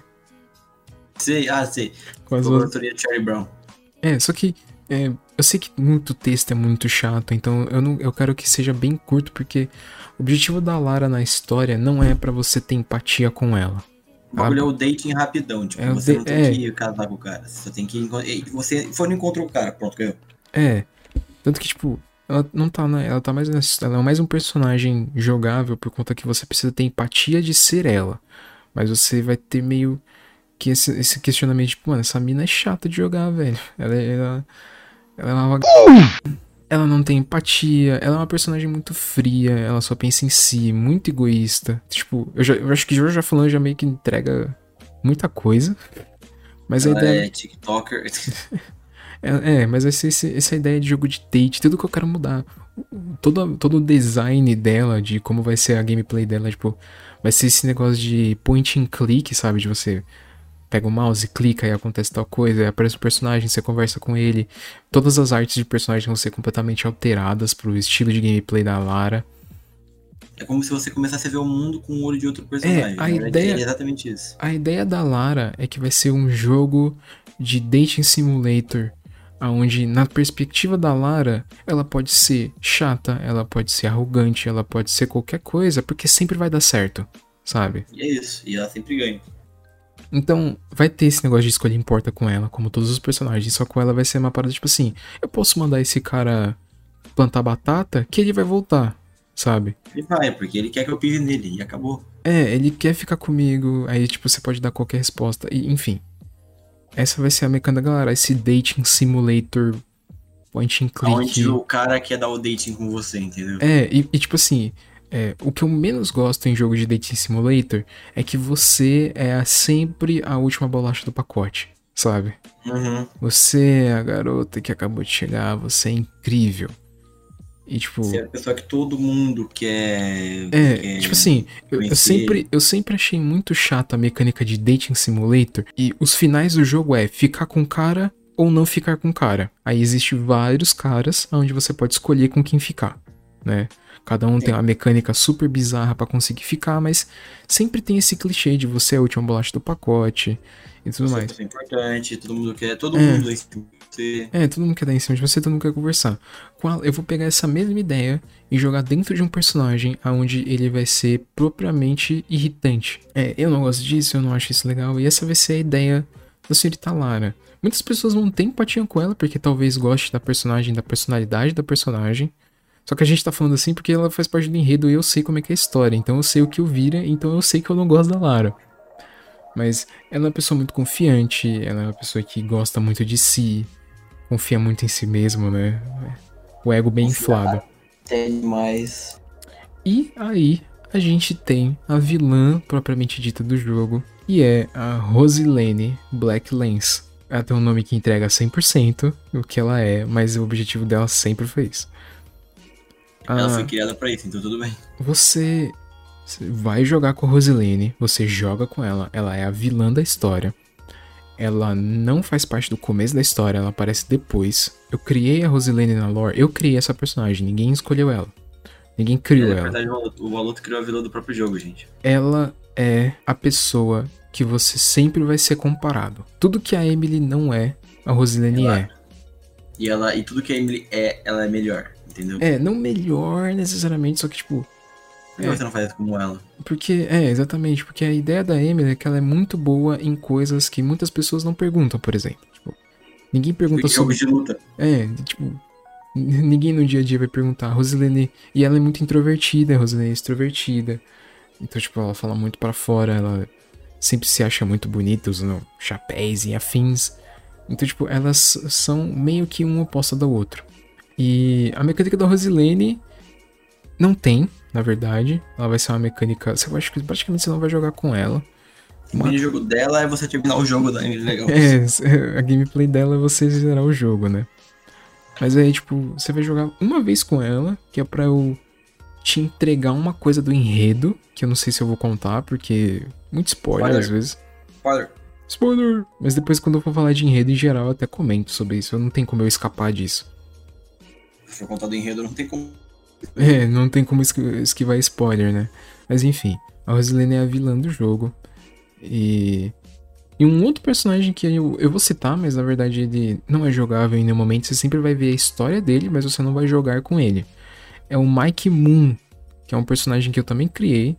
Sei, ah, sei. Com as vozes- Charlie Brown. É, só que é, eu sei que muito texto é muito chato, então eu, não, eu quero que seja bem curto, porque o objetivo da Lara na história não é pra você ter empatia com ela. O bagulho é o dating rapidão. Tipo, É você de- não tem é. que casar com o cara. Você tem que. Você foi no encontro com o cara, pronto, ganhou. É. Tanto que, tipo, ela não tá, né? Ela tá mais. nessa- Ela é mais um personagem jogável por conta que você precisa ter empatia de ser ela. Mas você vai ter meio que esse, esse questionamento, tipo, mano, essa mina é chata de jogar, velho. Ela, é- ela, ela é uma. Ela não tem empatia, ela é uma personagem muito fria, ela só pensa em si, muito egoísta. Tipo, eu, já, eu acho que Jorge já falando já meio que entrega muita coisa. Mas a Ela ideia. é TikToker. É, é, mas essa, essa, essa ideia de jogo de date, tudo que eu quero mudar. Todo, todo o design dela, de como vai ser a gameplay dela, tipo, vai ser esse negócio de point and click, sabe? De você pega o mouse, clica e acontece tal coisa, aí aparece o personagem, você conversa com ele. Todas as artes de personagem vão ser completamente alteradas pro estilo de gameplay da Lara. É como se você começasse a ver o mundo com o olho de outro personagem. a Na verdade, ideia- É exatamente isso. A ideia da Lara é que vai ser um jogo de dating simulator, onde na perspectiva da Lara, ela pode ser chata, ela pode ser arrogante, ela pode ser qualquer coisa, porque sempre vai dar certo, sabe? E é isso. E ela sempre ganha. Então, vai ter esse negócio de escolher importa com ela, como todos os personagens, só com ela vai ser uma parada tipo assim, eu posso mandar esse cara plantar batata que ele vai voltar, sabe? Ele vai, porque ele quer que eu pise nele. E acabou. É, ele quer ficar comigo, aí tipo, você pode dar qualquer resposta, e enfim. Essa vai ser a mecânica, galera, esse dating simulator point and click. Onde o cara quer dar o dating com você, entendeu? É, e, e, tipo assim, é, o que eu menos gosto em jogo de dating simulator é que você é sempre a última bolacha do pacote, sabe? Uhum. Você é a garota que acabou de chegar, você é incrível. E tipo. Você é a pessoa que todo mundo quer. É, quer tipo assim, eu, eu sempre, eu sempre achei muito chata a mecânica de dating simulator e os finais do jogo é ficar com o cara ou não ficar com o cara. Aí existe vários caras onde você pode escolher com quem ficar, né? Cada um tem uma mecânica super bizarra pra conseguir ficar, mas sempre tem esse clichê de você é a última bolacha do pacote e tudo Você é mais. pessoa importante, todo mundo quer. Todo É. mundo em cima de você. É, todo mundo quer dar em cima de você, todo mundo quer conversar. A- eu vou pegar essa mesma ideia e jogar dentro de um personagem onde ele vai ser propriamente irritante. É, eu não gosto disso, eu não acho isso legal, e essa vai ser a ideia da senhorita Lara. Muitas pessoas não têm empatia com ela porque talvez goste da personagem, da personalidade da personagem. Só que a gente tá falando assim porque ela faz parte do enredo e eu sei como é que é a história, então eu sei o que o vira, então eu sei que eu não gosto da Lara. Mas ela é uma pessoa muito confiante, ela é uma pessoa que gosta muito de si, confia muito em si mesmo, né? O ego bem inflado. Tem mais. E aí a gente tem a vilã propriamente dita do jogo, e é a Rosilene Blacklens. Ela tem um nome que entrega 100% o que ela é, mas o objetivo dela sempre foi isso. Ela Ah, foi criada pra isso, então tudo bem. você, vai jogar com a Rosilene, você joga com ela, ela é a vilã da história. Ela não faz parte do começo da história, ela aparece depois. Eu criei a Rosilene na lore, eu criei essa personagem, ninguém escolheu ela. Ninguém criou É, na ela. verdade, o Valuto, criou a vilã do próprio jogo, gente. Ela é a pessoa que você sempre vai ser comparado. Tudo que a Emily não é, a Rosilene Ela- é. E ela e tudo que a Emily é, ela é melhor, entendeu? É, não melhor necessariamente, só que tipo, Por que é. você não faz como ela? Porque, é, exatamente, porque a ideia da Emily é que ela é muito boa em coisas que muitas pessoas não perguntam, por exemplo. Tipo, ninguém pergunta Porque sobre. jogos de luta. É, tipo, ninguém no dia a dia vai perguntar. Rosilene. E ela é muito introvertida, a Rosilene é extrovertida. Então, tipo, ela fala muito pra fora, ela sempre se acha muito bonita, usando chapéus e afins. Então, tipo, elas são meio que um oposto da outra. E a mecânica da Rosilene não tem, na verdade. Ela vai ser uma mecânica. Você acho que praticamente você não vai jogar com ela. O Uma- mini-jogo dela é você terminar o jogo da legal. É, a gameplay dela é você zerar o jogo, né? Mas aí, tipo, você vai jogar uma vez com ela, que é pra eu te entregar uma coisa do enredo, que eu não sei se eu vou contar, porque muito spoiler Spoiler. às vezes. Spoiler. Spoiler! Mas depois, quando eu for falar de enredo em geral, eu até comento sobre isso. Não tem como eu escapar disso. For contar do enredo, não tem como. É, não tem como esquivar spoiler, né? Mas enfim, a Rosalene é a vilã do jogo. E. E um outro personagem que eu, eu vou citar, mas na verdade ele não é jogável em nenhum momento. Você sempre vai ver a história dele, mas você não vai jogar com ele. É o Mike Moon, que é um personagem que eu também criei.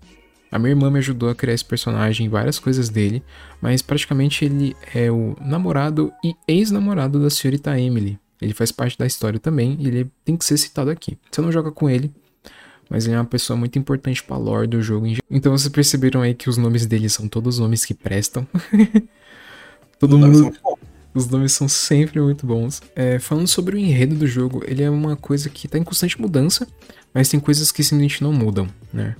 A minha irmã me ajudou a criar esse personagem, várias coisas dele, mas praticamente ele é o namorado e ex-namorado da senhorita Emily. Ele faz parte da história também e ele tem que ser citado aqui. Você não joga com ele, mas ele é uma pessoa muito importante pra lore do jogo. Então vocês perceberam aí que os nomes dele são todos nomes que prestam. Todo os mundo. Os nomes são sempre muito bons. É, falando sobre o enredo do jogo, ele é uma coisa que tá em constante mudança, mas tem coisas que simplesmente não mudam, né?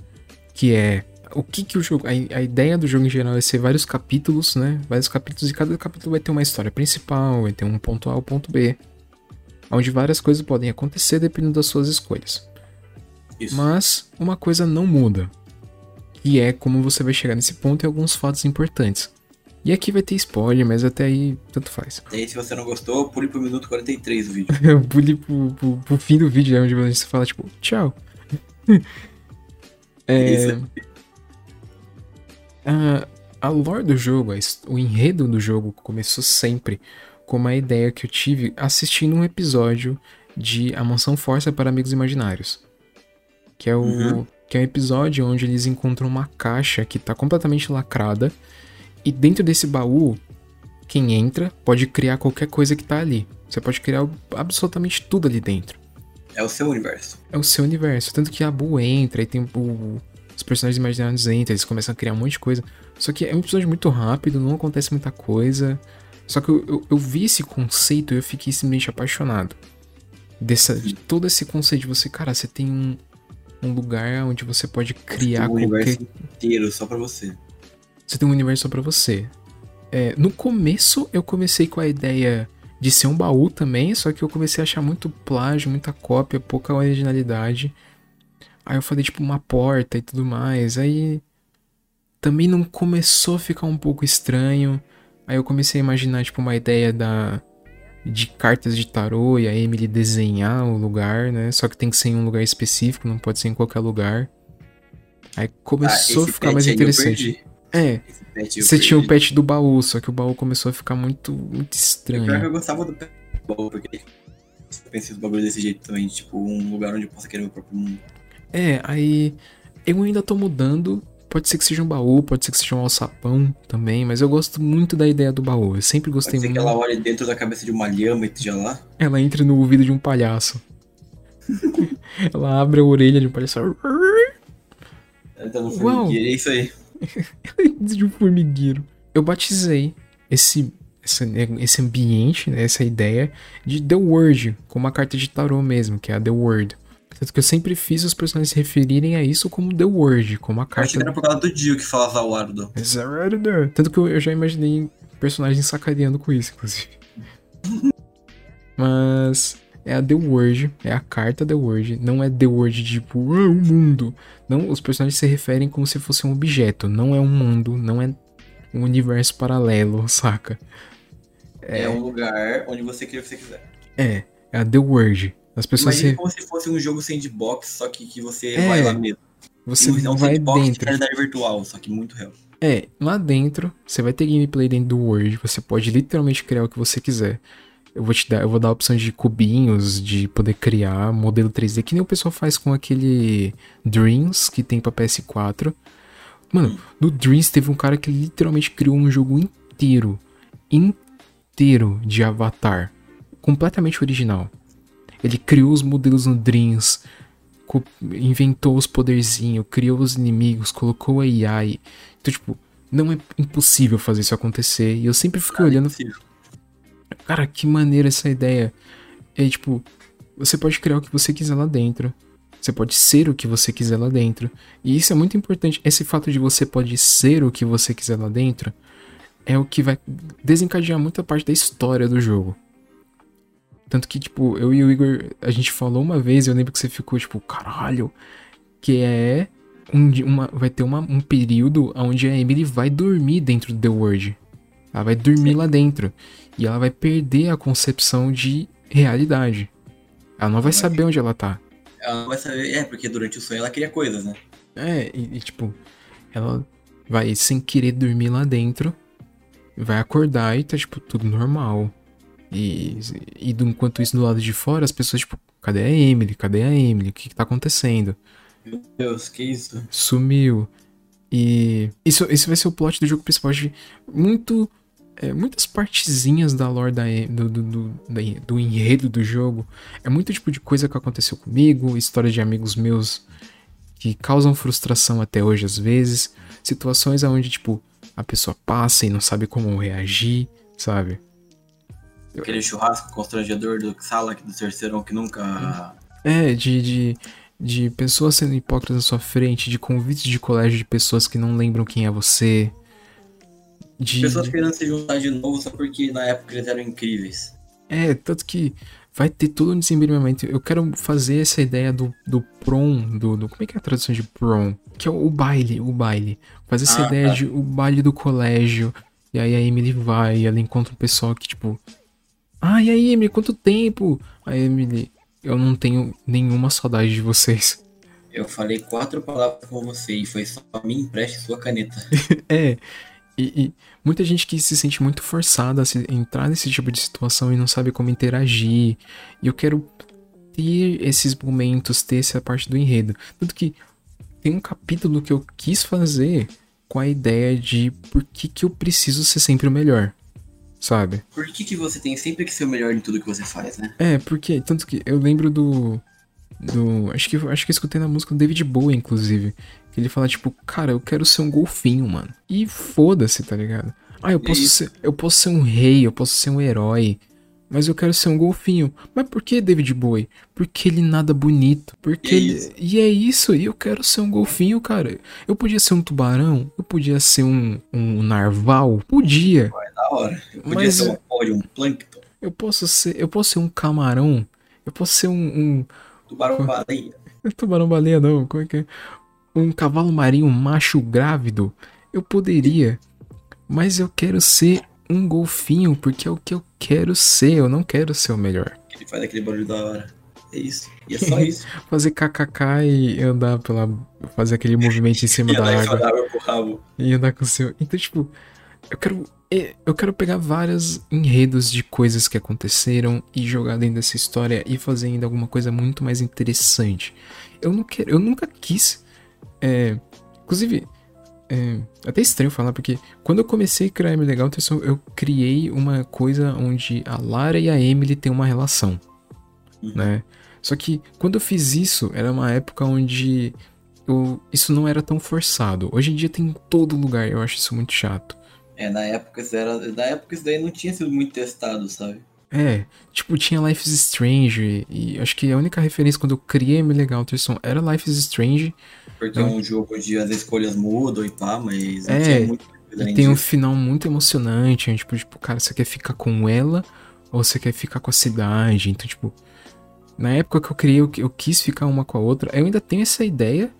Que é o que que o jogo. A, a, ideia do jogo em geral é ser vários capítulos, né? Vários capítulos e cada capítulo vai ter uma história principal, vai ter um ponto A ou ponto B. Onde várias coisas podem acontecer dependendo das suas escolhas. Isso. Mas uma coisa não muda. E é como você vai chegar nesse ponto e alguns fatos importantes. E aqui vai ter spoiler, mas até aí tanto faz. E aí, se você não gostou, pule pro minuto 43 do vídeo. pule pro, pro, pro, fim do vídeo, é onde a gente fala, tipo, tchau. é... Isso. A, a lore do jogo, o enredo do jogo começou sempre com uma ideia que eu tive assistindo um episódio de A Mansão Força para Amigos Imaginários. Que é o. Uhum. Que é um episódio onde eles encontram uma caixa que está completamente lacrada. E dentro desse baú, quem entra pode criar qualquer coisa que está ali. Você pode criar absolutamente tudo ali dentro. É o seu universo. É o seu universo. Tanto que a Bu entra e tem o, os personagens imaginários entram, eles começam a criar um monte de coisa. Só que é um episódio muito rápido, não acontece muita coisa. Só que eu, eu, eu vi esse conceito e eu fiquei simplesmente apaixonado. Dessa, de todo esse conceito de você, cara, você tem um, um lugar onde você pode criar um qualquer... universo inteiro só para você. Você tem um universo só pra você. É, no começo eu comecei com a ideia de ser um baú também, só que eu comecei a achar muito plágio, muita cópia, pouca originalidade. Aí eu falei, tipo, uma porta e tudo mais. Aí também não começou a ficar um pouco estranho. Aí eu comecei a imaginar, tipo, uma ideia da de cartas de tarô e a Emily desenhar o lugar, né? Só que tem que ser em um lugar específico, não pode ser em qualquer lugar. Aí começou ah, a ficar mais interessante. É, você tinha o pet do baú, só que o baú começou a ficar muito, muito estranho. Eu, eu gostava do pet do baú, porque eu pensei no bagulho desse jeito também, tipo, um lugar onde eu possa querer meu próprio mundo. É, aí eu ainda tô mudando. Pode ser que seja um baú, pode ser que seja um alçapão também, mas eu gosto muito da ideia do baú. Eu sempre gostei pode ser muito. que ela olhe dentro da cabeça de uma lhama e esteja lá? Ela entra no ouvido de um palhaço. ela abre a orelha de um palhaço. Ela tá no formigueiro, é isso aí. de um formigueiro. Eu batizei esse, esse, esse ambiente, né, essa ideia de The Word, com uma carta de tarô mesmo, que é a The Word. Tanto que eu sempre fiz os personagens se referirem a isso como The Word, como a carta. Acho que era por causa do Dio que falava o Ardo. Tanto que eu, já imaginei personagens sacaneando com isso, inclusive. Mas é a The Word, é a carta The Word, não é The Word tipo, ah, o mundo. Não, os personagens se referem como se fosse um objeto, não é um mundo, não é um universo paralelo, saca? É, é um lugar onde você quer o que você quiser. É, é a The Word. As pessoas Imagina se... como se fosse um jogo sandbox, só que, que você é, vai lá mesmo. Você é um vai sandbox dentro. de realidade virtual, só que muito real. É, lá dentro, você vai ter gameplay dentro do Word, você pode literalmente criar o que você quiser. Eu vou te dar, eu vou dar a opção de cubinhos, de poder criar modelo 3D, que nem o pessoal faz com aquele Dreams que tem pra PS4. Mano, hum. no Dreams teve um cara que literalmente criou um jogo inteiro, inteiro de Avatar, completamente original. Ele criou os modelos no Dreams, inventou os poderzinhos, criou os inimigos, colocou a AI. Então, tipo, não é impossível fazer isso acontecer. E eu sempre fico ah, olhando. É Cara, que maneira essa ideia. É tipo, você pode criar o que você quiser lá dentro. Você pode ser o que você quiser lá dentro. E isso é muito importante. Esse fato de você pode ser o que você quiser lá dentro é o que vai desencadear muita parte da história do jogo. Tanto que, tipo, eu e o Igor, a gente falou uma vez, eu lembro que você ficou, tipo, caralho, que é um, uma, vai ter uma, um período onde a Emily vai dormir dentro do The World. Ela vai dormir lá dentro. E ela vai perder a concepção de realidade. Ela não vai saber onde ela tá. Ela não vai saber. É, porque durante o sonho ela cria coisas, né? É, e, e, tipo, ela vai sem querer dormir lá dentro, vai acordar e tá, tipo, tudo normal. E, e do, enquanto isso do lado de fora, as pessoas, tipo, cadê a Emily? Cadê a Emily? O que, que tá acontecendo? Meu Deus, que isso? Sumiu. E isso, isso vai ser o plot do jogo principal. De muito. É, muitas partezinhas da lore da, do, do, do, do enredo do jogo. É muito tipo de coisa que aconteceu comigo, história de amigos meus que causam frustração até hoje às vezes. Situações onde, tipo, a pessoa passa e não sabe como reagir, sabe? Aquele churrasco constrangedor do sala do terceirão que nunca. É, de, de, de pessoas sendo hipócritas na sua frente, de convites de colégio de pessoas que não lembram quem é você. De... Pessoas querendo se juntar de novo só porque na época eles eram incríveis. É, tanto que vai ter todo um desenvolvimento. Eu quero fazer essa ideia do, do prom, do, do, Como é que é a tradução de prom? Que é o, o baile, o baile. Fazer essa ah, ideia tá. de o baile do colégio. E aí a Emily vai, e ela encontra um pessoal que, tipo. Ah, e aí, Emily, quanto tempo? A Emily, eu não tenho nenhuma saudade de vocês. Eu falei quatro palavras com você e foi só me empreste sua caneta. é. E, e, muita gente que se sente muito forçada a se, entrar nesse tipo de situação e não sabe como interagir. E eu quero ter esses momentos, ter essa parte do enredo. Tanto que tem um capítulo que eu quis fazer com a ideia de por que, que eu preciso ser sempre o melhor. Sabe? Por que, que você tem sempre que ser o melhor em tudo que você faz, né? É, porque. Tanto que eu lembro do. Do. Acho que, acho que eu escutei na música do David Bowie, inclusive. Ele fala, tipo, cara, eu quero ser um golfinho, mano. E foda-se, tá ligado? Ah, eu posso, ser, eu posso ser um rei, eu posso ser um herói. Mas eu quero ser um golfinho. Mas por que David Bowie? Porque ele nada bonito. Porque e é ele... E é isso, e eu quero ser um golfinho, cara. Eu podia ser um tubarão, eu podia ser um, um narval. Podia. É da hora. Eu podia mas... ser um pódio, um plâncton. Eu posso ser. Eu posso ser um camarão. Eu posso ser um. um... Tubarão baleia. Tubarão baleia não, como é que é? um cavalo marinho macho grávido, eu poderia. Mas eu quero ser um golfinho, porque é o que eu quero ser. Eu não quero ser o melhor. Ele faz aquele barulho da hora. É isso. E é só isso. fazer kkk e andar pela. Fazer aquele movimento em cima da água. E andar com o seu. Então, tipo, eu quero. Eu quero pegar vários enredos de coisas que aconteceram e jogar dentro dessa história e fazer ainda alguma coisa muito mais interessante. Eu não quero. Eu nunca quis é, inclusive, é até estranho falar, porque quando eu comecei a criar Emily Legal, eu criei uma coisa onde a Lara e a Emily têm uma relação, uhum. né? Só que quando eu fiz isso, era uma época onde eu, isso não era tão forçado. Hoje em dia tem em todo lugar, eu acho isso muito chato. É, na época, era, na época isso daí não tinha sido muito testado, sabe? É, tipo, tinha Life is Strange, e acho que a única referência quando eu criei Emily Legal era Life is Strange, porque é um jogo onde as escolhas mudam e pá, mas é, muito e tem um final muito emocionante, tipo, tipo, cara, você quer ficar com ela ou você quer ficar com a cidade? Então, tipo, na época que eu criei, eu, eu quis ficar uma com a outra. Eu ainda tenho essa ideia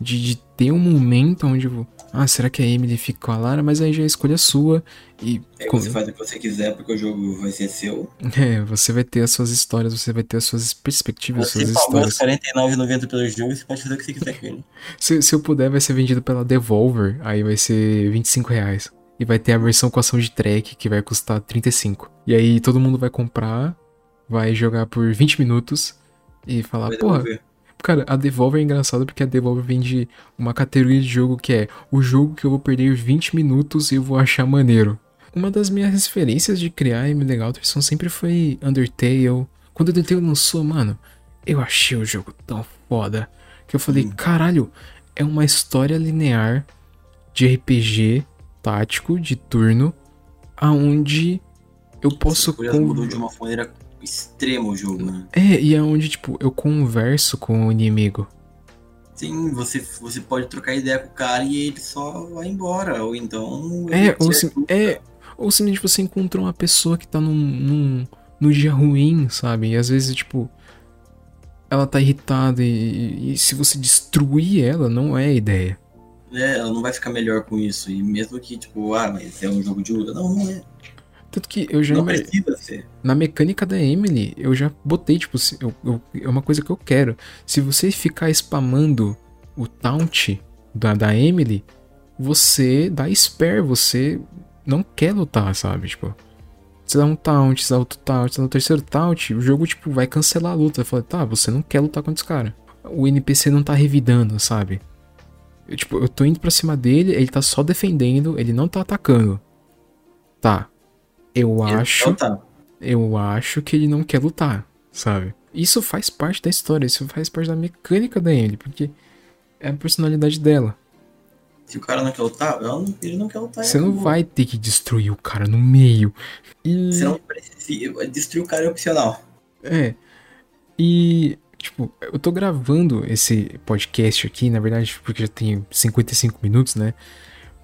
de, de ter um momento onde ah, será que a Emily fica com a Lara? Mas aí já é a escolha sua. E aí você faz o que você quiser, porque o jogo vai ser seu. É, você vai ter as suas histórias, você vai ter as suas perspectivas, você suas histórias. Você pagou R$49,90 pelo jogo, você pode fazer o que você quiser com ele. se, se eu puder, vai ser vendido pela Devolver, aí vai ser 25 reais. E vai ter a versão com ação de track, que vai custar 35. E aí todo mundo vai comprar, vai jogar por 20 minutos e falar, porra, Cara, a Devolver é engraçada porque a Devolver vende uma categoria de jogo que é o jogo que eu vou perder 20 minutos e eu vou achar maneiro. Uma das minhas referências de criar M Alterson sempre foi Undertale. Quando Undertale lançou, mano, eu achei o jogo tão foda que eu falei, hum. caralho, é uma história linear de RPG tático de turno aonde eu posso com... de uma maneira extremo o jogo, né? É, e é onde, tipo, eu converso com o inimigo. Sim, você, você pode trocar ideia com o cara e ele só vai embora. Ou então. É, ou, se, é, ou simplesmente você encontra uma pessoa que tá num, num, num dia ruim, sabe? E às vezes, tipo. Ela tá irritada e, e, se você destruir ela, não é ideia. né, ela não vai ficar melhor com isso. E mesmo que, tipo, ah, mas é um jogo de luta. Não, não é. Tanto que eu já. Não precisa ser. Na mecânica da Emily, eu já botei, tipo, se- eu- eu- é uma coisa que eu quero. Se você ficar spamando o taunt da, da Emily, você dá spare, você não quer lutar, sabe? Tipo, você dá um taunt, você dá outro taunt, você dá o terceiro taunt, o jogo, tipo, vai cancelar a luta. Vai falar, tá, você não quer lutar contra esse cara. O NPC não tá revidando, sabe? Eu, tipo, eu tô indo pra cima dele, ele tá só defendendo, ele não tá atacando. Tá. Eu acho. Então tá. Eu acho que ele não quer lutar, sabe? Isso faz parte da história, isso faz parte da mecânica da Emily, porque é a personalidade dela. Se o cara não quer lutar, ela não- ele não quer lutar. Você não vai ter que destruir o cara no meio. E. Você não precisa. Destruir o cara é opcional. É. E, tipo, eu tô gravando esse podcast aqui, na verdade, porque já tem 55 minutos, né?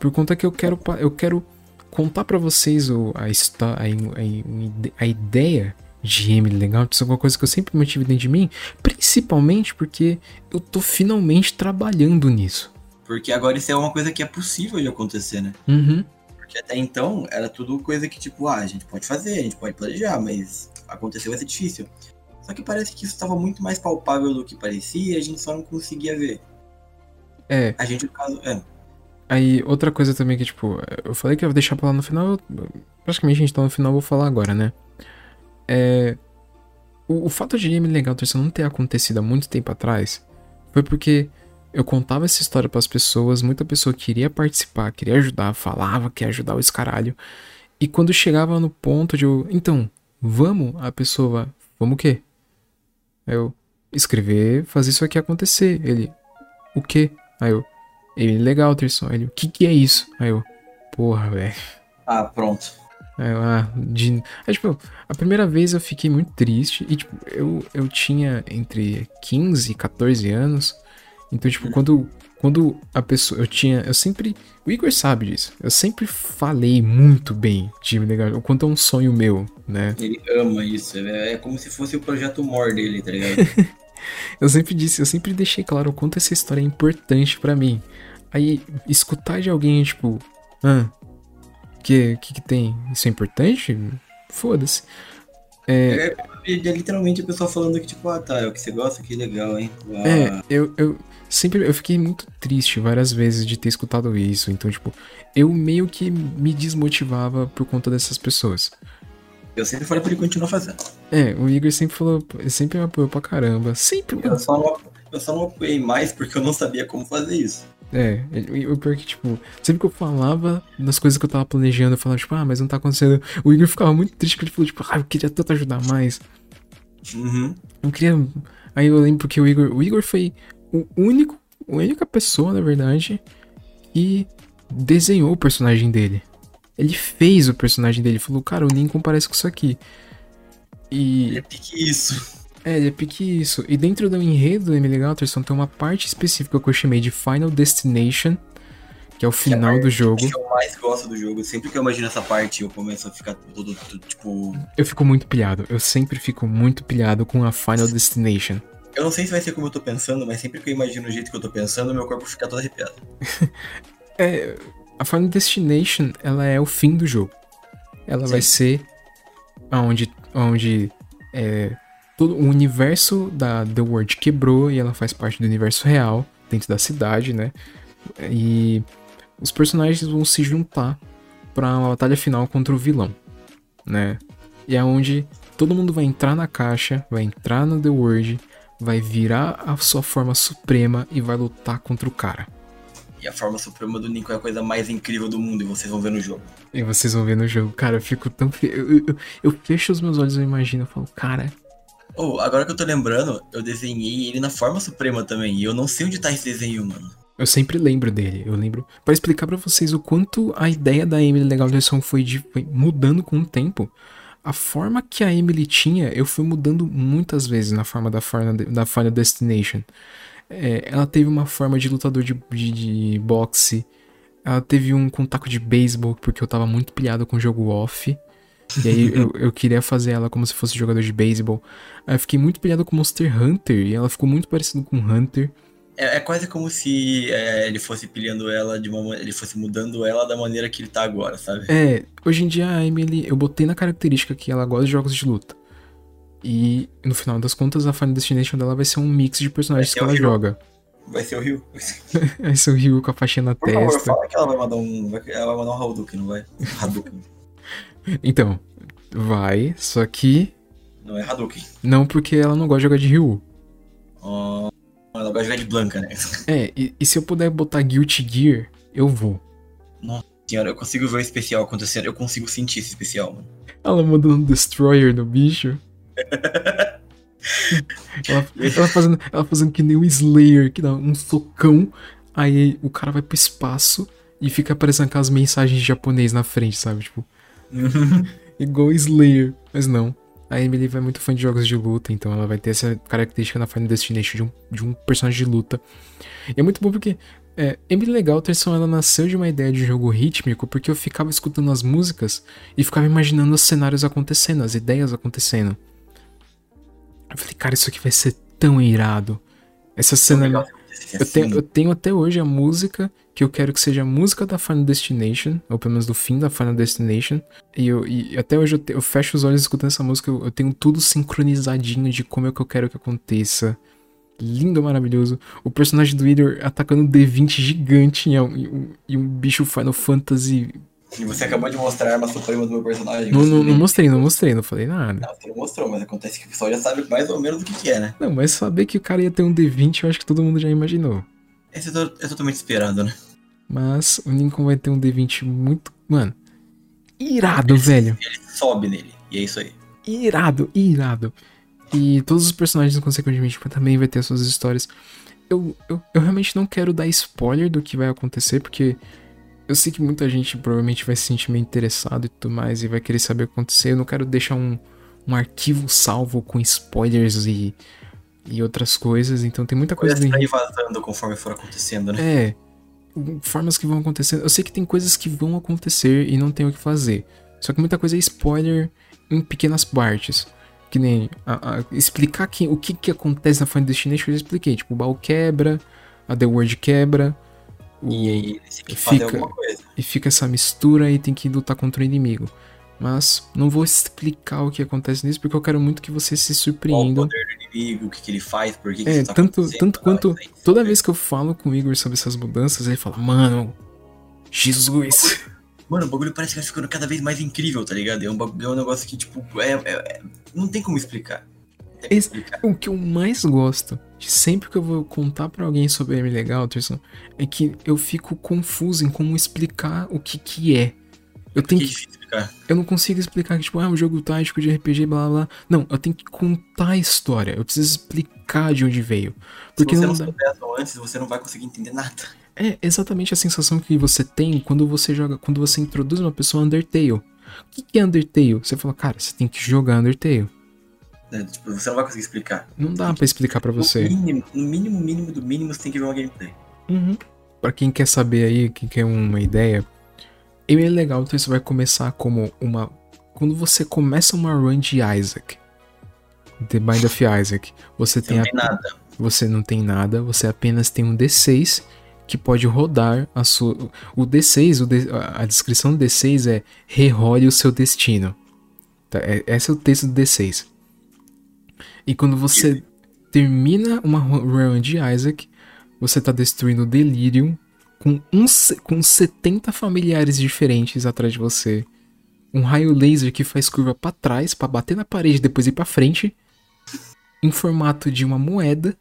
Por conta que eu quero, eu quero contar pra vocês o, a, a, a, a ideia de Emily Legal, isso é uma coisa que eu sempre mantive dentro de mim, principalmente porque eu tô finalmente trabalhando nisso. Porque agora isso é uma coisa que é possível de acontecer, né? Uhum. Porque até então era tudo coisa que, tipo, ah, a gente pode fazer, a gente pode planejar, mas acontecer vai ser difícil. Só que parece que isso estava muito mais palpável do que parecia e a gente só não conseguia ver. É, A gente, no caso, é. Aí, outra coisa também que, tipo, eu falei que eu ia deixar pra lá no final, praticamente a gente tá no final, eu vou falar agora, né? É. O, o fato de Emily Legal Terça não ter acontecido há muito tempo atrás foi porque eu contava essa história pras pessoas, muita pessoa queria participar, queria ajudar, falava que ia ajudar o escaralho. E quando chegava no ponto de eu. Então, vamos, a pessoa. Vamos o quê? Eu. Escrever, fazer isso aqui acontecer. Ele. O quê? Aí eu. Ele, legal, Terson. Ele, o que que é isso? Aí eu, porra, velho. Ah, pronto. Aí eu, ah, de... Aí, tipo, a primeira vez eu fiquei muito triste. E, tipo, eu, eu tinha entre 15 e 14 anos. Então, tipo, quando, quando a pessoa. Eu tinha. Eu sempre. O Igor sabe disso. Eu sempre falei muito bem de legal. O quanto é um sonho meu, né? Ele ama isso. É, é como se fosse o projeto More dele, tá ligado? Eu sempre disse, eu sempre deixei claro o quanto essa história é importante pra mim. Aí, escutar de alguém, tipo, ah, que, que que tem? Isso é importante? Foda-se. é, é literalmente a pessoa falando que, tipo, ah, tá, é o que você gosta, que legal, hein? Ah, É, eu, eu sempre, eu fiquei muito triste várias vezes de ter escutado isso. Então, tipo, eu meio que me desmotivava por conta dessas pessoas. Eu sempre falei pra ele continuar fazendo. É, o Igor sempre falou, ele sempre me apoiou pra caramba. Sempre, Eu só, não, eu só não apoiei mais porque eu não sabia como fazer isso. É, o pior é que, tipo, sempre que eu falava das coisas que eu tava planejando, eu falava, tipo, ah, mas não tá acontecendo. O Igor ficava muito triste porque ele falou, tipo, ah, eu queria tanto ajudar mais. Uhum. Eu queria. Aí eu lembro que o Igor. O Igor foi o único. A única pessoa, na verdade, que desenhou o personagem dele. Ele fez o personagem dele. Falou, cara, o Lincoln parece com isso aqui. Ele E. é pique isso. É, ele é pique isso. E dentro do enredo do Emily Galterson tem uma parte específica que eu chamei de Final Destination. Que é o final do jogo. que eu mais gosto do jogo. Sempre que eu imagino essa parte, eu começo a ficar todo, todo, tipo. Eu fico muito pilhado. Eu sempre fico muito pilhado com a Final Destination. Eu não sei se vai ser como eu tô pensando, mas sempre que eu imagino o jeito que eu tô pensando, meu corpo fica todo arrepiado. É, a Final Destination, ela é o fim do jogo. Ela vai ser onde, onde é, todo o universo da The World quebrou e ela faz parte do universo real, dentro da cidade, né? E os personagens vão se juntar pra uma batalha final contra o vilão, né? E é onde todo mundo vai entrar na caixa, vai entrar no The World, vai virar a sua forma suprema e vai lutar contra o cara. E a forma suprema do Nico é a coisa mais incrível do mundo, e vocês vão ver no jogo. E vocês vão ver no jogo. Cara, eu fico tão. Eu, eu, eu fecho os meus olhos e imagino. Eu falo, cara. Oh, agora que eu tô lembrando, eu desenhei ele na forma suprema também. E eu não sei onde tá esse desenho, mano. Eu sempre lembro dele. Eu lembro. Pra explicar pra vocês o quanto a ideia da Emily Legal Direção foi, de, foi mudando com o tempo. A forma que a Emily tinha, eu fui mudando muitas vezes na forma da, Final- da Final Destination. É, ela teve uma forma de lutador de, de, de boxe. Ela teve um contato de beisebol, porque eu tava muito pilhado com o jogo off. E aí eu, eu queria fazer ela como se fosse jogador de beisebol. Aí eu fiquei muito pilhado com Monster Hunter, e ela ficou muito parecida com Hunter. É, é quase como se é, ele fosse pilhando ela de uma ma- ele fosse mudando ela da maneira que ele tá agora, sabe? É, hoje em dia a Emily, eu botei na característica que ela gosta de jogos de luta. E no final das contas, a Final Destination dela vai ser um mix de personagens que ela o Hero. joga. Vai ser o Rio. Vai ser o Ryu com a faixinha na Por favor, testa. fala que ela vai mandar um. Ela vai mandar um Hadouken, não vai? Hadouken. Então, vai, só que Não é Hadouken. não porque ela não gosta de jogar de Ryu. Ó, ela gosta de jogar de Blanca, né? É, e, e se eu puder botar Guilty Gear, eu vou. Senhora, eu consigo ver o especial acontecendo, eu consigo sentir esse especial, mano. Ela mandando um Destroyer no bicho. Ela, ela fazendo, ela fazendo que nem o Slayer, que dá um socão, aí o cara vai pro espaço e fica aparecendo aquelas mensagens em japonês na frente, sabe? Tipo, igual Slayer. Mas não. A Emily vai muito fã de jogos de luta, então ela vai ter essa característica na Final Destination de um, de um personagem de luta. E é muito bom porque é, Emily Galterson ela nasceu de uma ideia de jogo rítmico porque eu ficava escutando as músicas e ficava imaginando os cenários acontecendo, as ideias acontecendo. Eu falei, cara, isso aqui vai ser tão irado. Essa cena. Legal acontecesse Eu tenho, assim. eu tenho até hoje a música que eu quero que seja a música da Final Destination, ou pelo menos do fim da Final Destination. E, eu, e até hoje eu, te- eu fecho os olhos escutando essa música, eu, eu tenho tudo sincronizadinho de como é que eu quero que aconteça. Lindo, maravilhoso. O personagem do Wither atacando um D20 gigante e um, e um- e um bicho Final Fantasy. E você acabou de mostrar a arma suprema do meu personagem. Não, não, não mostrei, não mostrei, não falei nada. Não, você não mostrou, mas acontece que o pessoal já sabe mais ou menos o que, que é, né? Não, mas saber que o cara ia ter um D20, eu acho que todo mundo já imaginou. Esse é, to- totalmente esperado, né? Mas o Lincoln vai ter um D20 muito. Mano. Irado, velho. Ele sobe nele, e é isso aí. Irado, irado. E todos os personagens, consequentemente, também vai ter suas histórias. Eu, eu, eu realmente não quero dar spoiler do que vai acontecer, porque eu sei que muita gente provavelmente vai se sentir meio interessado e tudo mais, e vai querer saber o que acontecer. Eu não quero deixar um, um arquivo salvo com spoilers e, e outras coisas, então tem muita coisa ir vazando conforme for acontecendo, né? é, formas que vão acontecer. Eu sei que tem coisas que vão acontecer e não tem o que fazer. Só que muita coisa é spoiler em pequenas partes. Que nem a- a- explicar que, o que, que acontece na Final Destination, eu já expliquei. Tipo, o baú quebra, a The World quebra. E aí tem que fazer Fica- alguma coisa. e fica essa mistura e tem que lutar contra o inimigo. Mas não vou explicar o que acontece nisso, porque eu quero muito que vocês se Qual o surpreendam. poder do inimigo, o que, que ele faz, por que, que É, isso tá tanto- tanto Ah, quanto- aí, Toda vez que eu falo com o Igor sobre essas mudanças, ele fala, mano, Jesus. Mano, o bagulho parece que vai ficando cada vez mais incrível, tá ligado? É um, bagulho, é um negócio que, tipo, é, é- é- não tem como explicar. Esse- explicar. O que eu mais gosto, de sempre que eu vou contar pra alguém sobre Emily Galterson, é que eu fico confuso em como explicar o que que é. Eu tenho é que, difícil explicar. eu não consigo explicar que tipo, ah, um jogo tático de RPG, blá blá blá. Não, eu tenho que contar a história. Eu preciso explicar de onde veio. Porque Se você não não dá. antes, você não vai conseguir entender nada. É exatamente a sensação que você tem quando você joga, quando você introduz uma pessoa Undertale. O que que é Undertale? Você fala, cara, você tem que jogar Undertale. Né? Tipo, você não vai conseguir explicar. Não dá pra explicar pra você. No mínimo, no mínimo, mínimo do mínimo, você tem que ver uma gameplay. Uhum. Pra quem quer saber aí, quem quer uma ideia, ele é legal, então isso vai começar como uma. Quando você começa uma run de Isaac, The Bind of Isaac, você Você tem, não a- tem nada. você não tem nada, você apenas tem um D6 que pode rodar a sua. O D6, o D- a a descrição do D6 é rerole o seu destino. Tá? É- Esse é o texto do D6. E quando você termina uma ru- run de Isaac, você tá destruindo o Delirium com, um, com 70 familiares diferentes atrás de você. Um raio laser que faz curva pra trás, pra bater na parede e depois ir pra frente. Em formato de uma moeda.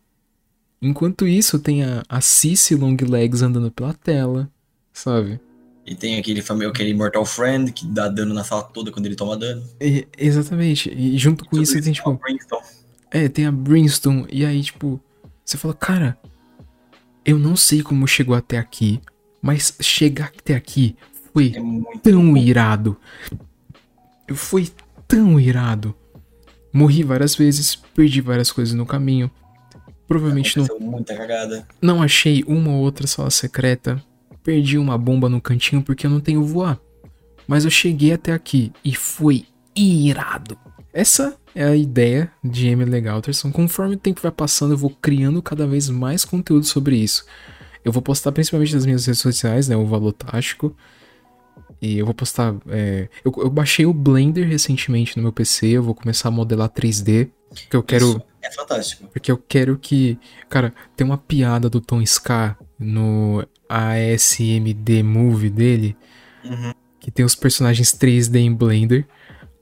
Enquanto isso, tem a, a Cici Longlegs andando pela tela, sabe? E tem aquele, aquele Mortal Friend que dá dano na sala toda quando ele toma dano. E- exatamente. E junto com Tudo isso, tem é tipo. Brimstone. É, tem a Brimstone. E aí, tipo, você fala, cara, eu não sei como chegou até aqui, mas chegar até aqui foi É tão irado. Foi tão irado. Morri várias vezes, perdi várias coisas no caminho. Provavelmente não, muita cagada. não achei uma ou outra sala secreta. Perdi uma bomba no cantinho porque eu não tenho voar. Mas eu cheguei até aqui e foi irado. Essa é a ideia de Emily Galterson. Conforme o tempo vai passando, eu vou criando cada vez mais conteúdo sobre isso. Eu vou postar principalmente nas minhas redes sociais, né? O Valor Tático. E eu vou postar. É, eu, eu, baixei o Blender recentemente no meu PC. Eu vou começar a modelar 3D. Porque eu quero. Isso é fantástico. Porque eu quero que. Cara, tem uma piada do Tom Ska no ASMD Movie dele. Uhum. Que tem os personagens 3D em Blender.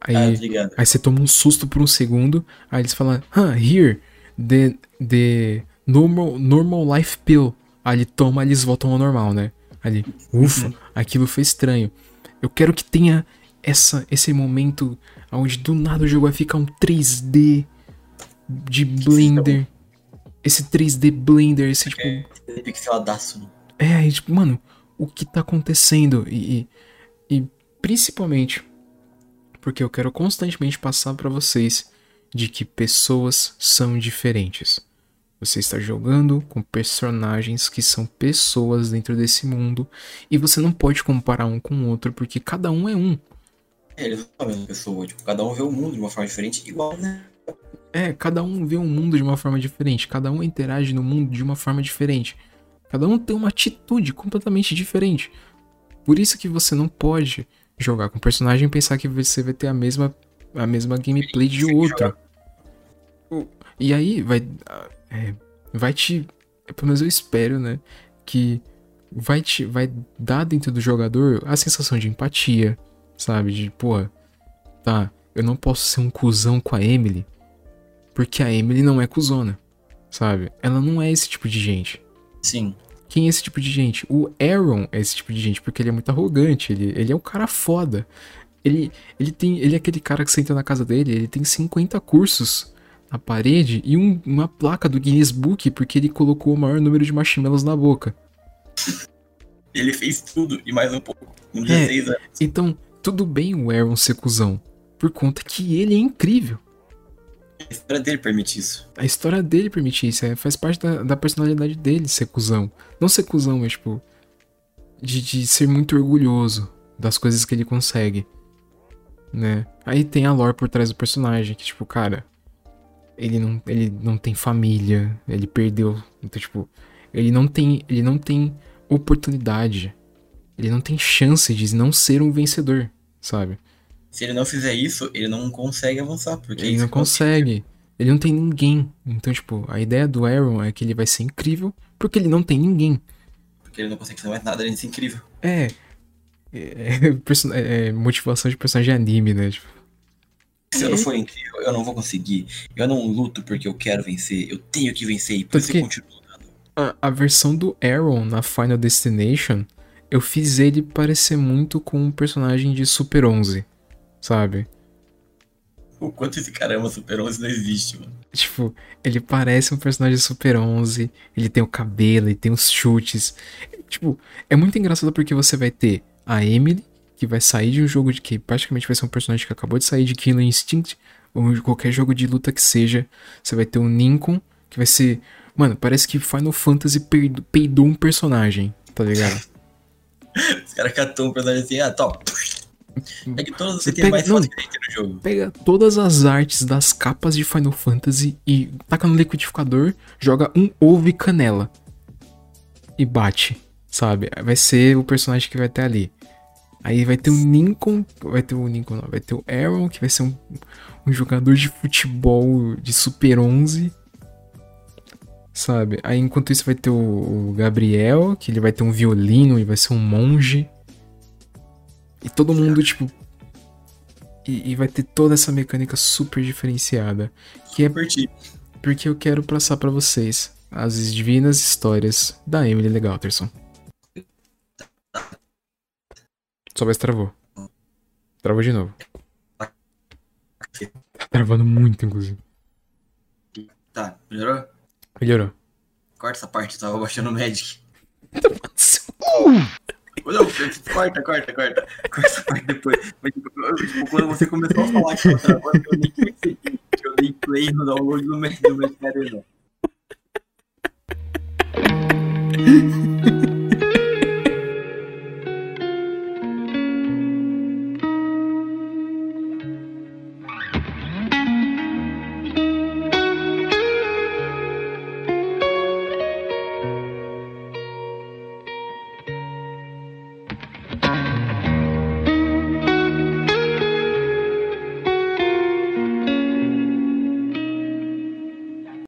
Aí, ah, aí você toma um susto por um segundo. Aí eles falam, huh, here, the, the normal, normal life pill. Aí ele toma, eles voltam ao normal, né? Ali, ufa, uhum. aquilo foi estranho. Eu quero que tenha essa, esse momento onde do nada o jogo vai ficar um 3D de Blender. Esse 3D Blender, esse tipo. É, pixeladaço. É, tipo, mano, o que tá acontecendo? E, e, e principalmente porque eu quero constantemente passar para vocês de que pessoas são diferentes. Você está jogando com personagens que são pessoas dentro desse mundo e você não pode comparar um com o outro porque cada um é um. É, eles são a mesma pessoa, tipo, cada um vê o mundo de uma forma diferente, igual, né? É, cada um vê o mundo de uma forma diferente, cada um interage no mundo de uma forma diferente. Cada um tem uma atitude completamente diferente. Por isso que você não pode jogar com o personagem e pensar que você vai ter a mesma, a mesma gameplay de outro. E aí vai. É, vai te. Pelo menos eu espero, né? Que vai te. Vai dar dentro do jogador a sensação de empatia. Sabe? De, porra, tá, eu não posso ser um cuzão com a Emily. Porque a Emily não é cuzona. Sabe? Ela não é esse tipo de gente. Sim. Quem é esse tipo de gente? O Aaron é esse tipo de gente, porque ele é muito arrogante, ele, ele é um cara foda. Ele, ele, tem, ele é aquele cara que senta na casa dele, ele tem 50 cursos na parede e um, uma placa do Guinness Book porque ele colocou o maior número de marshmallows na boca. Ele fez tudo e mais um pouco. Com 16 é, anos. Então, tudo bem o Aaron ser cuzão. Por conta que ele é incrível. A história dele permite isso. A história dele permite isso. É, faz parte da, da, personalidade dele ser cuzão. Não ser cuzão, mas tipo. De, de ser muito orgulhoso das coisas que ele consegue. Né? Aí tem a lore por trás do personagem, que, tipo, cara. Ele não, ele não tem família. Ele perdeu. Então, tipo. Ele não tem. Ele não tem oportunidade. Ele não tem chance de não ser um vencedor, sabe? Se ele não fizer isso, ele não consegue avançar. Porque ele não consegue. Ele não tem ninguém. Então, tipo, a ideia do Aaron é que ele vai ser incrível porque ele não tem ninguém. Porque ele não consegue fazer mais nada além de ser incrível. É. É, é, é motivação de personagem de anime, né? Tipo, se eu não for incrível, eu não vou conseguir. Eu não luto porque eu quero vencer. Eu tenho que vencer e por isso eu continuo lutando. A, a versão do Aaron na Final Destination, eu fiz ele parecer muito com um personagem de Super 11 sabe? O quanto esse cara ama Super 11 não existe, mano. Tipo, ele parece um personagem de Super 11, ele tem o cabelo, ele tem os chutes. Tipo, é muito engraçado porque você vai ter a Emily, que vai sair de um jogo de que praticamente vai ser um personagem que acabou de sair de Killer Instinct, ou de qualquer jogo de luta que seja. Você vai ter o Ninkon, que vai ser. Mano, parece que Final Fantasy peidou um personagem, tá ligado? Os caras catou um personagem assim, ah, top. É que todas você pega, mais não, no jogo. Pega todas as artes das capas de Final Fantasy e taca no liquidificador, joga um ovo e canela. E bate, sabe? Vai ser o personagem que vai ter ali. Aí vai ter o Lincoln, vai ter o Lincoln, não, vai ter o Aaron, que vai ser um, um jogador de futebol de Super 11. Sabe? Aí enquanto isso vai ter o, o Gabriel, que ele vai ter um violino e vai ser um monge. E todo mundo, tipo. E, e, vai ter toda essa mecânica super diferenciada. Que é porque eu quero passar para vocês as divinas histórias da Emily Legalterson. Só vai travou. Travou de novo. Tá travando muito, inclusive. Tá, melhorou? Melhorou. Corta essa parte, eu tava baixando o Magic. Não, corta, corta, corta. Corta depois. Mas, tipo, quando você começou a falar que eu nem pensei que eu dei play no download do Mercedes Arena.